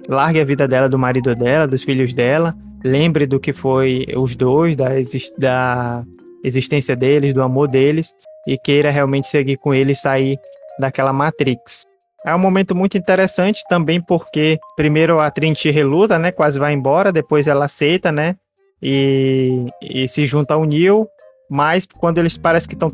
largue a vida dela do marido dela, dos filhos dela, lembre do que foi os dois, da, da existência deles, do amor deles, e queira realmente seguir com ele e sair daquela Matrix. É um momento muito interessante também porque primeiro a Trinity reluta, né, quase vai embora, depois ela aceita, né, e, e se junta ao Neil, mas quando eles parecem que estão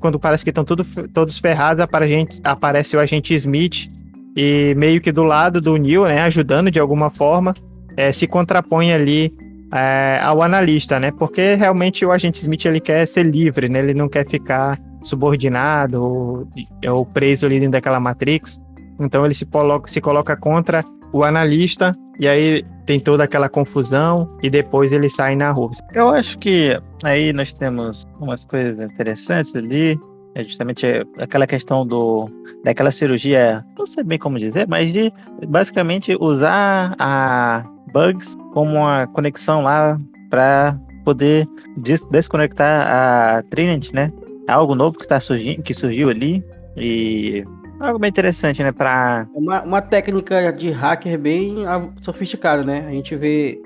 quando parece que estão todos ferrados, aparece, aparece o agente Smith e meio que do lado do Neil, né, ajudando de alguma forma, é, se contrapõe ali é, ao analista, né? Porque realmente o agente Smith ele quer ser livre, né? Ele não quer ficar subordinado ou, ou preso ali dentro daquela Matrix. Então ele se coloca, se coloca contra o analista e aí tem toda aquela confusão e depois ele sai na rua. Eu acho que aí nós temos umas coisas interessantes ali. É justamente aquela questão do daquela cirurgia, não sei bem como dizer, mas de basicamente usar a bugs como uma conexão lá para poder des desconectar a Trinity, né? Algo novo que tá surgindo, que surgiu ali e algo bem interessante, né? Para uma, uma técnica de hacker bem sofisticada, né? A gente vê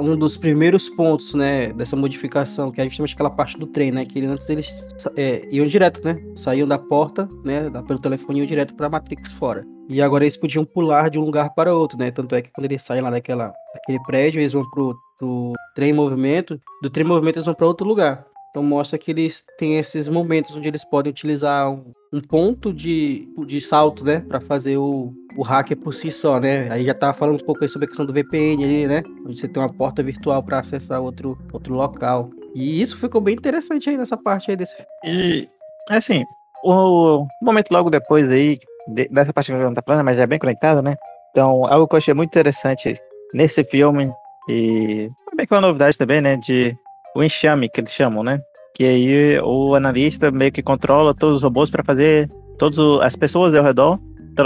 um dos primeiros pontos, né, dessa modificação, que é justamente aquela parte do trem, né, que antes eles é, iam direto, né, saíam da porta, né, pelo telefone iam direto para Matrix fora. E agora eles podiam pular de um lugar para outro, né? Tanto é que quando eles saem lá daquela, daquele prédio, eles vão pro, pro trem em movimento, do trem em movimento eles vão para outro lugar. Então mostra que eles têm esses momentos onde eles podem utilizar um, um ponto de, de salto, né, para fazer o, o hacker por si só, né? Aí já tava falando um pouco aí sobre a questão do VPN ali, né? Onde você tem uma porta virtual para acessar outro, outro local. E isso ficou bem interessante aí nessa parte aí desse E, assim, o momento logo depois aí, dessa parte que não tá falando, mas já é bem conectado, né? Então, algo que eu achei muito interessante nesse filme, e bem que é uma novidade também, né? De o enxame que eles chamam, né? Que aí o analista meio que controla todos os robôs para fazer todas as pessoas ao redor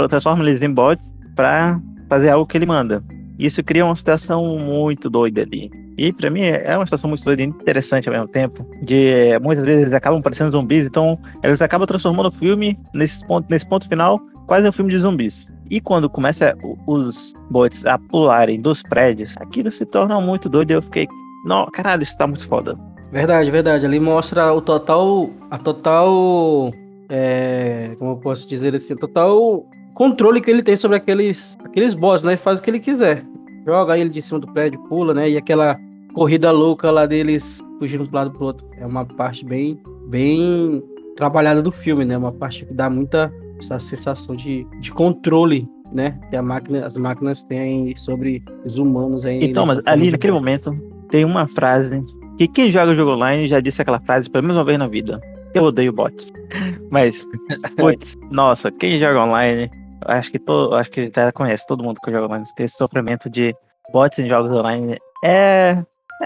transforma eles em bots para fazer algo que ele manda. Isso cria uma situação muito doida ali. E para mim é uma situação muito doida e interessante ao mesmo tempo. De muitas vezes eles acabam parecendo zumbis, então eles acabam transformando o filme nesse ponto, nesse ponto final quase um filme de zumbis. E quando começa os bots a pularem dos prédios, aquilo se torna muito doido. Eu fiquei, não, caralho, isso tá muito foda. Verdade, verdade. Ali mostra o total, a total, é, como eu posso dizer assim, total controle que ele tem sobre aqueles, aqueles boss, né? Ele faz o que ele quiser. Joga ele de cima do prédio, pula, né? E aquela corrida louca lá deles fugindo um lado pro outro. É uma parte bem, bem trabalhada do filme, né? Uma parte que dá muita essa sensação de, de controle, né? Que a máquina, as máquinas têm sobre os humanos aí. Então, mas ali naquele momento tem uma frase que quem joga o jogo online já disse aquela frase pelo menos uma vez na vida. Eu odeio bots. Mas, putz, nossa, quem joga online acho que todo, acho que já conhece todo mundo que joga online, que esse sofrimento de bots em jogos online é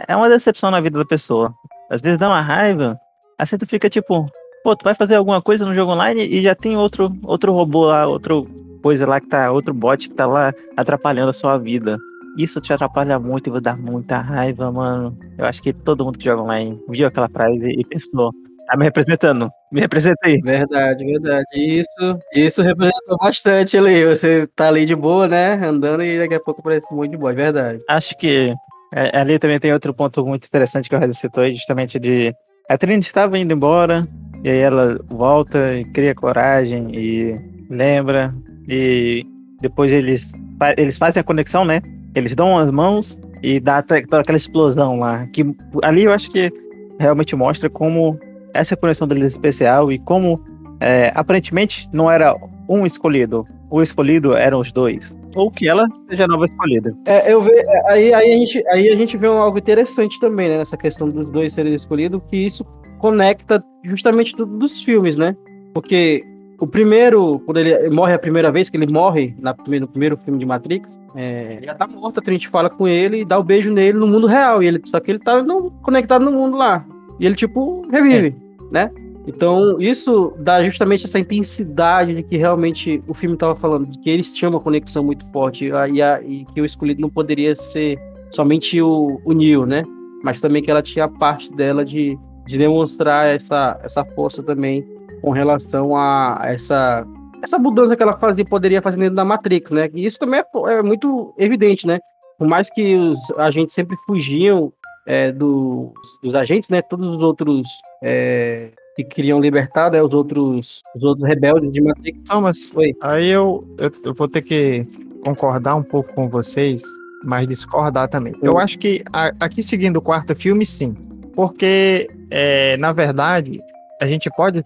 é uma decepção na vida da pessoa. Às vezes dá uma raiva, assim tu fica tipo, pô, tu vai fazer alguma coisa no jogo online e já tem outro outro robô lá, outro coisa lá que tá, outro bot que tá lá atrapalhando a sua vida. Isso te atrapalha muito e vai dar muita raiva, mano. Eu acho que todo mundo que joga online viu aquela frase e pensou, Tá me representando. Me representa aí. Verdade, verdade. Isso, isso representou bastante ali. Você tá ali de boa, né? Andando e daqui a pouco parece muito de boa, é verdade. Acho que é, ali também tem outro ponto muito interessante que o Reza citou aí, justamente de. A Trinity estava indo embora, e aí ela volta e cria coragem e lembra, e depois eles, eles fazem a conexão, né? Eles dão as mãos e dá toda aquela explosão lá. Que ali eu acho que realmente mostra como essa conexão deles é especial e como é, aparentemente não era um escolhido, o escolhido eram os dois. Ou que ela seja nova escolhida. É, eu vejo, é, aí, aí, a gente, aí a gente vê algo interessante também, né, nessa questão dos dois serem escolhidos, que isso conecta justamente tudo dos filmes, né? Porque o primeiro, quando ele morre a primeira vez, que ele morre na, no primeiro filme de Matrix, é, ele já tá morto, a gente fala com ele e dá o um beijo nele no mundo real. E ele, só que ele tá no, conectado no mundo lá. E ele, tipo, revive. É né? Então, isso dá justamente essa intensidade de que realmente o filme estava falando, de que eles tinham uma conexão muito forte e, a, e que o escolhido não poderia ser somente o, o Neo, né? Mas também que ela tinha a parte dela de, de demonstrar essa, essa força também com relação a essa essa mudança que ela fazia poderia fazer dentro da Matrix, né? E isso também é, é muito evidente, né? Por mais que os agentes sempre fugiam é, do, dos agentes, né? Todos os outros é, que queriam libertar, né? Os outros, os outros rebeldes de Matrix. Não, mas Oi. aí eu, eu, eu vou ter que concordar um pouco com vocês, mas discordar também. Eu acho que a- aqui seguindo o quarto filme, sim. Porque, é, na verdade, a gente pode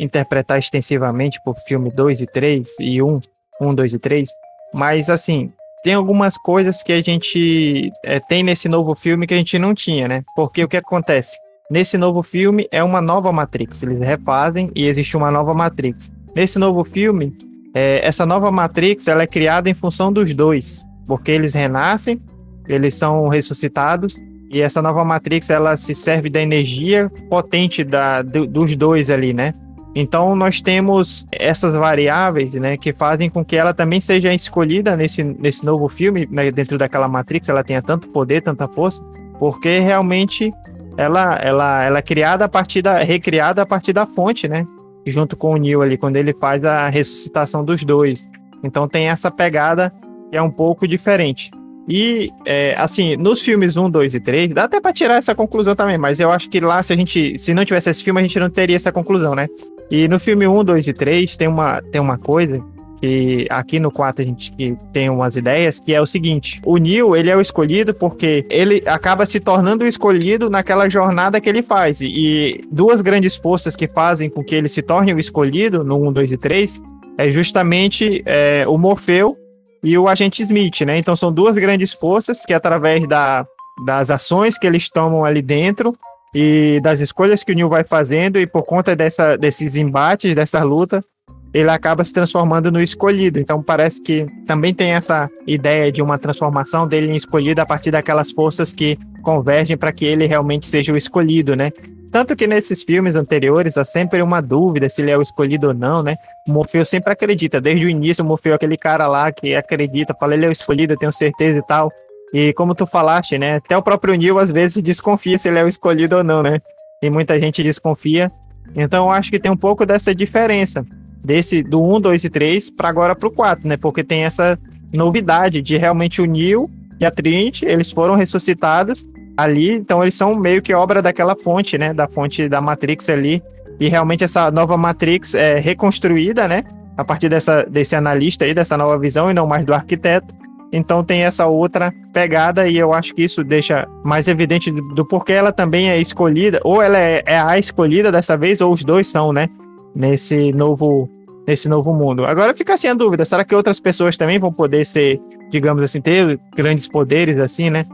interpretar extensivamente por filme 2 e 3 e 1, 1, 2 e 3, mas assim, tem algumas coisas que a gente é, tem nesse novo filme que a gente não tinha, né? Porque o que acontece? Nesse novo filme é uma nova Matrix, eles refazem e existe uma nova Matrix. Nesse novo filme, é, essa nova Matrix ela é criada em função dos dois, porque eles renascem, eles são ressuscitados e essa nova Matrix ela se serve da energia potente da, do- dos dois ali, né? Então nós temos essas variáveis, né, que fazem com que ela também seja escolhida nesse, nesse novo filme, né, dentro daquela Matrix, ela tenha tanto poder, tanta força, porque realmente ela, ela, ela é criada a partir da, recriada a partir da fonte, né? Junto com o Neo ali, quando ele faz a ressuscitação dos dois. Então tem essa pegada que é um pouco diferente. E, é, assim, nos filmes 1, 2 e 3, dá até pra tirar essa conclusão também, mas eu acho que lá, se a gente, se não tivesse esse filme, a gente não teria essa conclusão, né? E no filme 1, 2 e 3 tem uma, tem uma coisa que aqui no 4 a gente tem umas ideias, que é o seguinte, o Neo, ele é o escolhido porque ele acaba se tornando o escolhido naquela jornada que ele faz. E, e duas grandes forças que fazem com que ele se torne o escolhido no 1, 2 e 3 é justamente é, o Morfeu e o agente Smith, né? Então são duas grandes forças que através da, das ações que eles tomam ali dentro e das escolhas que o Neil vai fazendo e por conta dessa, desses embates, dessa luta, ele acaba se transformando no escolhido. Então parece que também tem essa ideia de uma transformação dele em escolhido a partir daquelas forças que convergem para que ele realmente seja o escolhido, né? Tanto que nesses filmes anteriores há sempre uma dúvida se ele é o escolhido ou não, né? O Morfeu sempre acredita, desde o início o Morfeu é aquele cara lá que acredita, fala ele é o escolhido, eu tenho certeza e tal. E como tu falaste, né? Até o próprio Neil às vezes desconfia se ele é o escolhido ou não, né? E muita gente desconfia. Então eu acho que tem um pouco dessa diferença desse do 1, 2 e 3 para agora pro 4, né? Porque tem essa novidade de realmente o Neil e a Trinity, eles foram ressuscitados ali, então eles são meio que obra daquela fonte, né? Da fonte da Matrix ali. E realmente essa nova Matrix é reconstruída, né? A partir dessa, desse analista aí, dessa nova visão, e não mais do arquiteto. Então tem essa outra pegada, e eu acho que isso deixa mais evidente do, do porquê ela também é escolhida, ou ela é, é a escolhida dessa vez, ou os dois são, né? Nesse novo, nesse novo mundo. Agora fica assim a dúvida: será que outras pessoas também vão poder ser, digamos assim, ter grandes poderes, assim, né?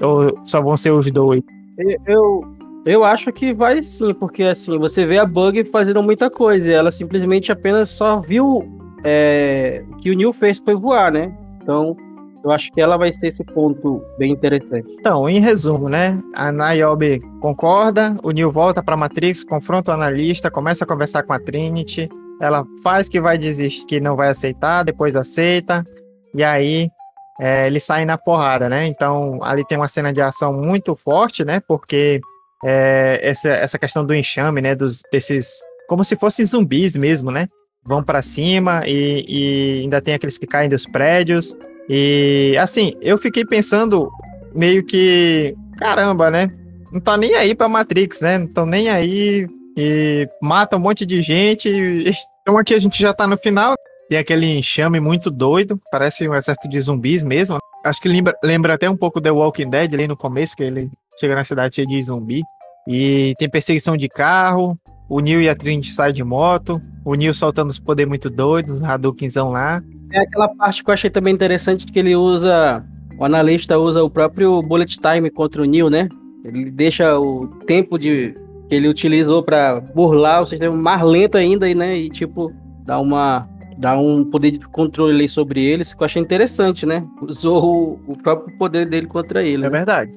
Ou só vão ser os dois? Eu, eu acho que vai sim, porque assim, você vê a Bug fazendo muita coisa, e ela simplesmente apenas só viu é, o que o Neil fez foi voar, né? Então, eu acho que ela vai ser esse ponto bem interessante. Então, em resumo, né? A Niobe concorda, o Neil volta para Matrix, confronta o analista, começa a conversar com a Trinity, ela faz que vai desistir, que não vai aceitar, depois aceita, e aí é, eles saem na porrada, né? Então, ali tem uma cena de ação muito forte, né? Porque é, essa, essa questão do enxame, né? Dos, desses. Como se fossem zumbis mesmo, né? Vão para cima e, e ainda tem aqueles que caem dos prédios. E assim, eu fiquei pensando meio que. Caramba, né? Não tá nem aí pra Matrix, né? Não estão nem aí e mata um monte de gente. Então aqui a gente já tá no final. Tem aquele enxame muito doido, parece um exército de zumbis mesmo. Acho que lembra, lembra até um pouco The Walking Dead ali no começo, que ele chega na cidade cheia de zumbi. E tem perseguição de carro, o Neil e a Trinity saem de moto, o Neil soltando os poderes muito doidos, os Hadoukenzão lá. É aquela parte que eu achei também interessante que ele usa. O analista usa o próprio bullet time contra o Neil, né? Ele deixa o tempo de que ele utilizou para burlar o sistema mais lento ainda, né? E tipo, dá uma. Dá um poder de controle sobre eles, que eu achei interessante, né? Usou o, o próprio poder dele contra ele. É né? verdade.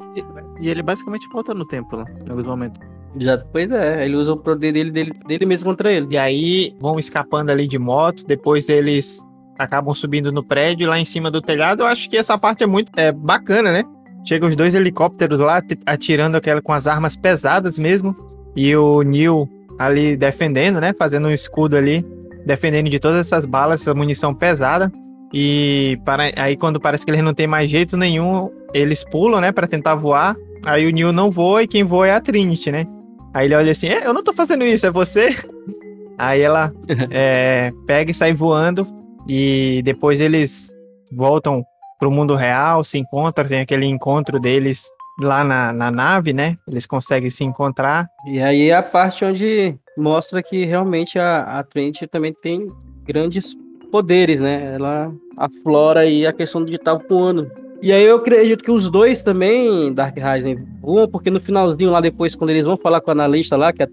E ele basicamente volta no tempo lá, em alguns momentos. Já, pois é, ele usa o poder dele, dele, dele mesmo contra ele. E aí vão escapando ali de moto, depois eles acabam subindo no prédio lá em cima do telhado. Eu acho que essa parte é muito é, bacana, né? chega os dois helicópteros lá atirando aquela com as armas pesadas mesmo. E o Neil ali defendendo, né? Fazendo um escudo ali, defendendo de todas essas balas, essa munição pesada. E para, aí quando parece que eles não tem mais jeito nenhum, eles pulam, né, Pra tentar voar. Aí o Neil não voa e quem voa é a Trinity, né? Aí ele olha assim, é, eu não tô fazendo isso, é você? Aí ela é, pega e sai voando e depois eles voltam pro mundo real, se encontram, tem aquele encontro deles lá na, na nave, né? Eles conseguem se encontrar. E aí é a parte onde mostra que realmente a, a Trinity também tem grandes poderes, né? Ela aflora aí a questão de estar voando. E aí eu acredito que os dois também, Dark Rising, voam, porque no finalzinho lá depois, quando eles vão falar com o analista lá, que a-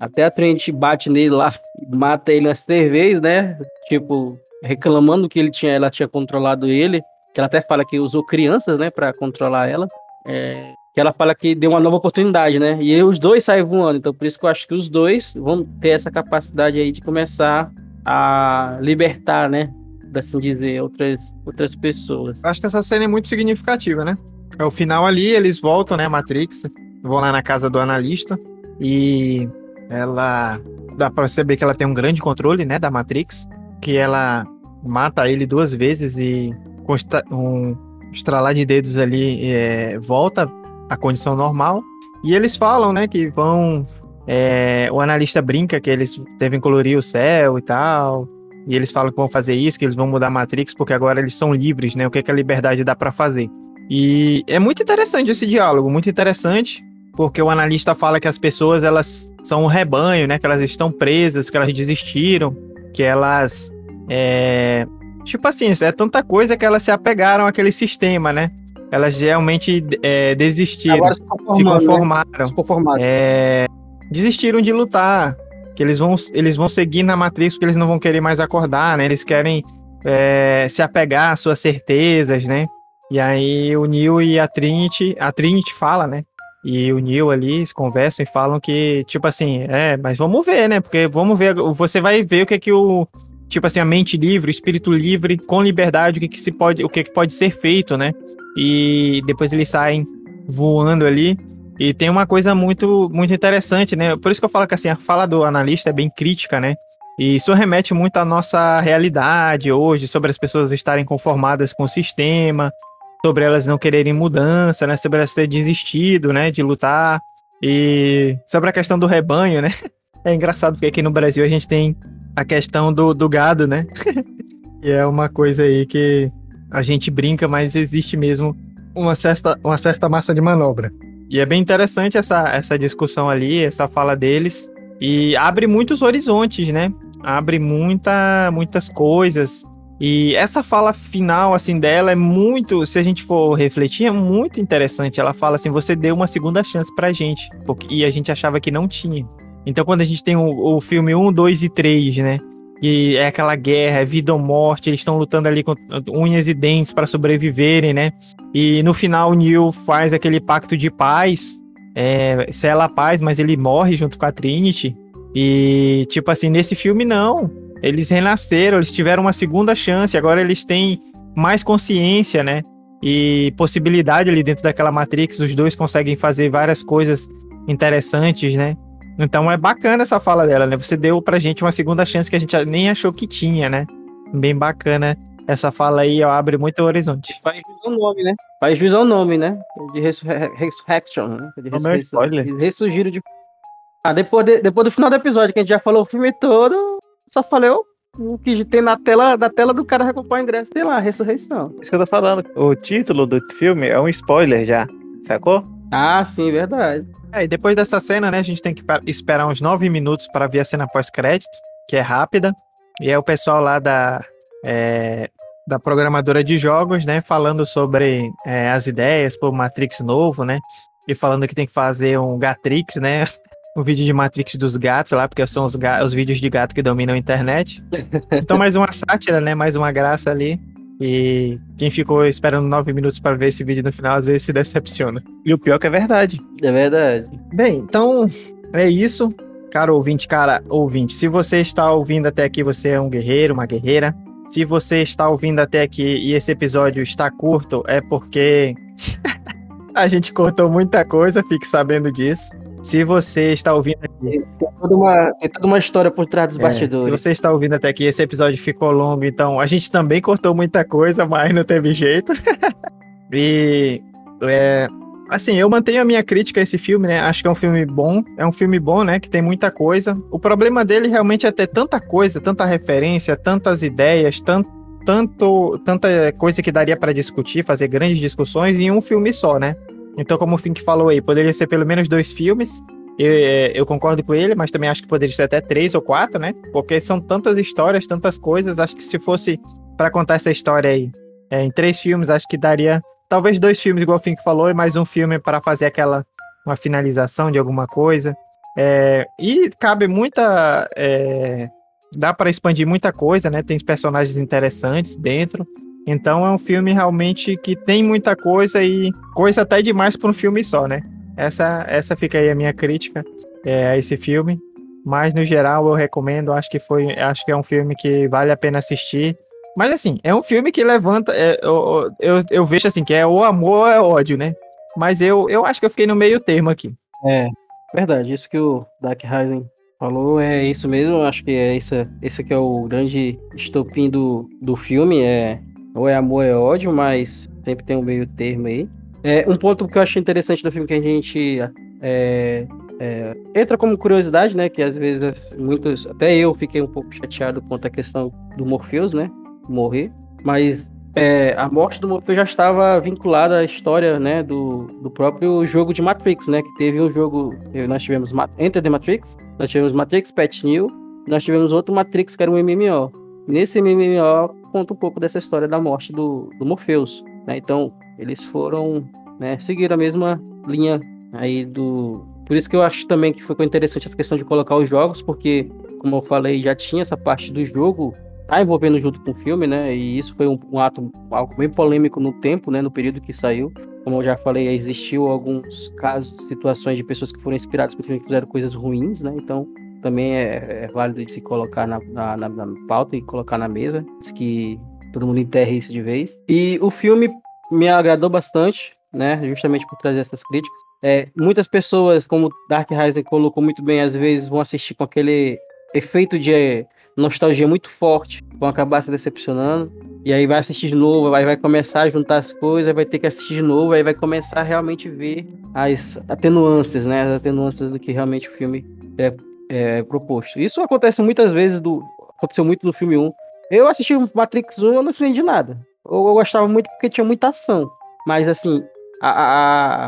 até a Trinity bate nele lá, mata ele umas três vezes, né? Tipo, reclamando que ele tinha, ela tinha controlado ele, que ela até fala que usou crianças, né, para controlar ela. É, que ela fala que deu uma nova oportunidade, né? E os dois saem voando, então por isso que eu acho que os dois vão ter essa capacidade aí de começar a libertar, né? Assim dizer, outras, outras pessoas. Acho que essa cena é muito significativa, né? É o final ali, eles voltam, né, Matrix, vão lá na casa do analista e ela dá pra perceber que ela tem um grande controle, né, da Matrix, que ela mata ele duas vezes e com esta- um estralar de dedos ali é, volta à condição normal. E eles falam, né, que vão é, o analista brinca que eles devem colorir o céu e tal. E eles falam que vão fazer isso, que eles vão mudar a Matrix, porque agora eles são livres, né? O que, que a liberdade dá pra fazer. E é muito interessante esse diálogo, muito interessante, porque o analista fala que as pessoas elas são um rebanho, né? Que elas estão presas, que elas desistiram, que elas. É... Tipo assim, é tanta coisa que elas se apegaram àquele sistema, né? Elas realmente é, desistiram, Agora se se conformando, né? conformaram Se conformaram. é, desistiram de lutar. Que eles vão, eles vão seguir na Matrix porque eles não vão querer mais acordar, né? Eles querem é, se apegar às suas certezas, né? E aí o Neo e a Trinity, a Trinity fala, né? E o Neo ali eles conversam e falam que, tipo assim, é, mas vamos ver, né? Porque vamos ver, você vai ver o que é que o, tipo assim, a mente livre, o espírito livre, com liberdade, o que, que se pode, o que, que pode ser feito, né? E depois eles saem voando ali. E tem uma coisa muito, muito interessante, né? Por isso que eu falo que assim, a fala do analista é bem crítica, né? E isso remete muito à nossa realidade hoje, sobre as pessoas estarem conformadas com o sistema, sobre elas não quererem mudança, né? Sobre elas terem desistido, né? De lutar. E sobre a questão do rebanho, né? É engraçado porque aqui no Brasil a gente tem a questão do, do gado, né? e é uma coisa aí que a gente brinca, mas existe mesmo uma certa, uma certa massa de manobra. E é bem interessante essa, essa discussão ali, essa fala deles. E abre muitos horizontes, né? Abre muita, muitas coisas. E essa fala final, assim, dela é muito, se a gente for refletir, é muito interessante. Ela fala assim: você deu uma segunda chance pra gente. porque- E a gente achava que não tinha. Então, quando a gente tem o, o filme 1, 2 e 3, né? E é aquela guerra, é vida ou morte, eles estão lutando ali com unhas e dentes para sobreviverem, né? E no final o Neil faz aquele pacto de paz, é, sela a paz, mas ele morre junto com a Trinity. E, tipo assim, nesse filme não. Eles renasceram, eles tiveram uma segunda chance, agora eles têm mais consciência, né? E possibilidade ali dentro daquela Matrix, os dois conseguem fazer várias coisas interessantes, né? Então é bacana essa fala dela, né? Você deu pra gente uma segunda chance que a gente nem achou que tinha, né? Bem bacana essa fala aí, ó, abre muito horizonte. Faz jus ao nome, né? Faz jus ao nome, né? De Resurrection, né? De É o ressurreição. spoiler. Eles ressurgiram de. Ah, depois, de- depois do final do episódio, que a gente já falou o filme todo, só falei o- o que tem na tela, na tela do cara que comprar o ingresso. Tem lá, ressurreição. Isso que eu tô falando. O título do filme é um spoiler já, sacou? Ah, sim, verdade. É, e depois dessa cena, né, a gente tem que esperar uns nove minutos para ver a cena pós-crédito, que é rápida. E é o pessoal lá da, é, da programadora de jogos, né, falando sobre é, as ideias pro Matrix novo, né, e falando que tem que fazer um Gatrix, né, um vídeo de Matrix dos gatos lá, porque são os, os vídeos de gato que dominam a internet. Então, mais uma sátira, né, mais uma graça ali. E quem ficou esperando nove minutos para ver esse vídeo no final, às vezes se decepciona. E o pior que é verdade. É verdade. Bem, então é isso. Cara ouvinte, cara ouvinte, se você está ouvindo até aqui, você é um guerreiro, uma guerreira. Se você está ouvindo até aqui e esse episódio está curto, é porque A gente cortou muita coisa, fique sabendo disso. Se você está ouvindo aqui. Tem toda uma, tem toda uma história por trás dos é, bastidores. se você está ouvindo até aqui, esse episódio ficou longo, então a gente também cortou muita coisa, mas não teve jeito. e. É, assim, eu mantenho a minha crítica a esse filme, né? Acho que é um filme bom. É um filme bom, né? Que tem muita coisa. O problema dele realmente é ter tanta coisa, tanta referência, tantas ideias, tanto tanto, tanta coisa que daria para discutir, fazer grandes discussões em um filme só, né? Então, como o Fink falou aí, poderia ser pelo menos dois filmes. Eu, é, eu, concordo com ele, mas também acho que poderia ser até três ou quatro, né? Porque são tantas histórias, tantas coisas. Acho que se fosse para contar essa história aí é, em três filmes, acho que daria talvez dois filmes, igual o Fink falou, e mais um filme para fazer aquela uma finalização de alguma coisa. É, e cabe muita é, dá para expandir muita coisa, né? Tem personagens interessantes dentro. Então é um filme realmente que tem muita coisa e coisa até demais para um filme só, né? Essa, essa fica aí a minha crítica é, a esse filme. Mas no geral eu recomendo, acho que foi, acho que é um filme que vale a pena assistir. Mas assim, é um filme que levanta, é, eu, eu, eu vejo assim, que é o amor ou é ódio, né? Mas eu, eu acho que eu fiquei no meio termo aqui. É, verdade, isso que o Dark Rising Falou, é isso mesmo. Acho que é esse, esse que é o grande estopim do, do filme. É, ou é amor, é ódio, mas sempre tem um meio termo aí. É, um ponto que eu acho interessante do filme que a gente é, é, entra como curiosidade, né? Que às vezes muitos, até eu fiquei um pouco chateado quanto à questão do Morpheus, né? Morrer. Mas é, a morte do Morpheus já estava vinculada à história né, do, do próprio jogo de Matrix, né? Que teve um jogo. Nós tivemos Enter the Matrix, nós tivemos Matrix Pet New, nós tivemos outro Matrix que era um MMO. Nesse MMO conta um pouco dessa história da morte do, do Morpheus. Né? Então, eles foram. Né, seguir a mesma linha aí do. Por isso que eu acho também que foi interessante essa questão de colocar os jogos, porque, como eu falei, já tinha essa parte do jogo tá envolvendo junto com o filme, né? E isso foi um, um ato algo bem polêmico no tempo, né? No período que saiu. Como eu já falei, existiu alguns casos, situações de pessoas que foram inspiradas por filme que fizeram coisas ruins, né? Então também é, é válido de se colocar na, na, na, na pauta e colocar na mesa, que todo mundo enterre isso de vez. E o filme me agradou bastante, né? Justamente por trazer essas críticas. É, muitas pessoas, como Dark Rising colocou muito bem, às vezes vão assistir com aquele efeito de nostalgia muito forte, vão acabar se decepcionando. E aí vai assistir de novo, aí vai começar a juntar as coisas, vai ter que assistir de novo, aí vai começar a realmente ver as atenuances, né? As atenuances do que realmente o filme é, é proposto. Isso acontece muitas vezes, do, aconteceu muito no filme 1. Eu assisti Matrix 1 eu não entendi nada. Eu, eu gostava muito porque tinha muita ação. Mas assim, a,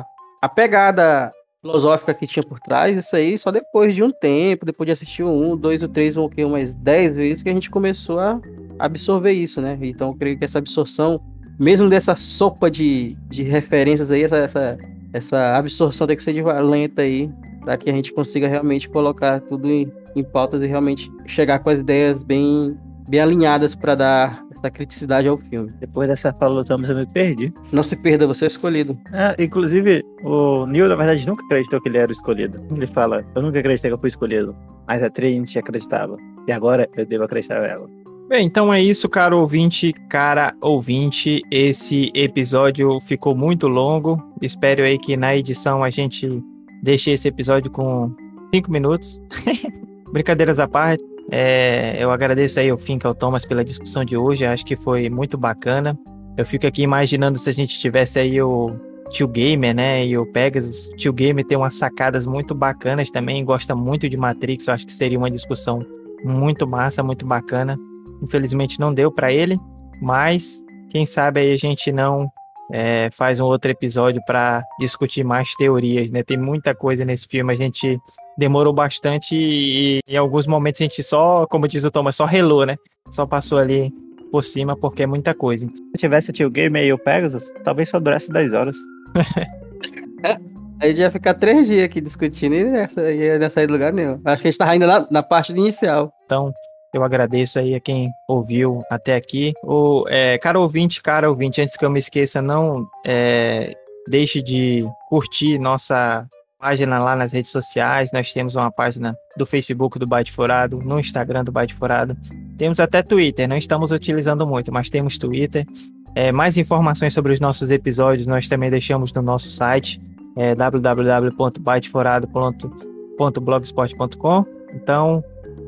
a, a pegada filosófica que tinha por trás, isso aí só depois de um tempo, depois de assistir um, dois ou três, ou que umas dez vezes que a gente começou a absorver isso, né? Então eu creio que essa absorção, mesmo dessa sopa de, de referências aí, essa, essa, essa absorção tem que ser lenta aí, para que a gente consiga realmente colocar tudo em, em pautas e realmente chegar com as ideias bem, bem alinhadas para dar da criticidade ao filme. Depois dessa fala eu me perdi. Não se perda, você é escolhido. Ah, inclusive, o Neil, na verdade, nunca acreditou que ele era o escolhido. Ele fala, eu nunca acreditei que eu fui escolhido. Mas a Trinity acreditava. E agora eu devo acreditar nela. Bem, então é isso, caro ouvinte, cara ouvinte. Esse episódio ficou muito longo. Espero aí que na edição a gente deixe esse episódio com cinco minutos. Brincadeiras à parte. É, eu agradeço aí ao Fink ao Thomas pela discussão de hoje, acho que foi muito bacana. Eu fico aqui imaginando se a gente tivesse aí o Tio Gamer, né, e o Pegasus. Tio Gamer tem umas sacadas muito bacanas também, gosta muito de Matrix, eu acho que seria uma discussão muito massa, muito bacana. Infelizmente não deu para ele, mas quem sabe aí a gente não é, faz um outro episódio para discutir mais teorias, né? Tem muita coisa nesse filme, a gente demorou bastante e, em alguns momentos a gente só, como diz o Thomas, só relou, né? Só passou ali por cima porque é muita coisa. Se tivesse o Tio Game e o Pegasus, talvez só durasse 10 horas. A gente ia ficar três dias aqui discutindo e ia, ia sair do lugar nenhum. Acho que a gente tá ainda na, na parte inicial. Então, eu agradeço aí a quem ouviu até aqui. O, é, cara ouvinte, cara ouvinte, antes que eu me esqueça, não é, deixe de curtir nossa página lá nas redes sociais. Nós temos uma página do Facebook do Byte Furado, no Instagram do Byte Furado. Temos até Twitter, não estamos utilizando muito, mas temos Twitter. É, mais informações sobre os nossos episódios nós também deixamos no nosso site, é, www.byteforado.blogspot.com. Então,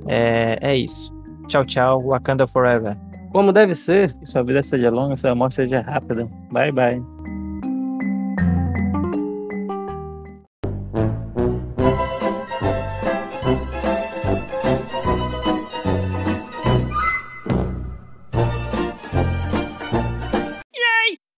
é, é isso. Tchau, tchau. Wakanda Forever. Como deve ser. Que sua vida seja longa, sua morte seja rápida. Bye, bye.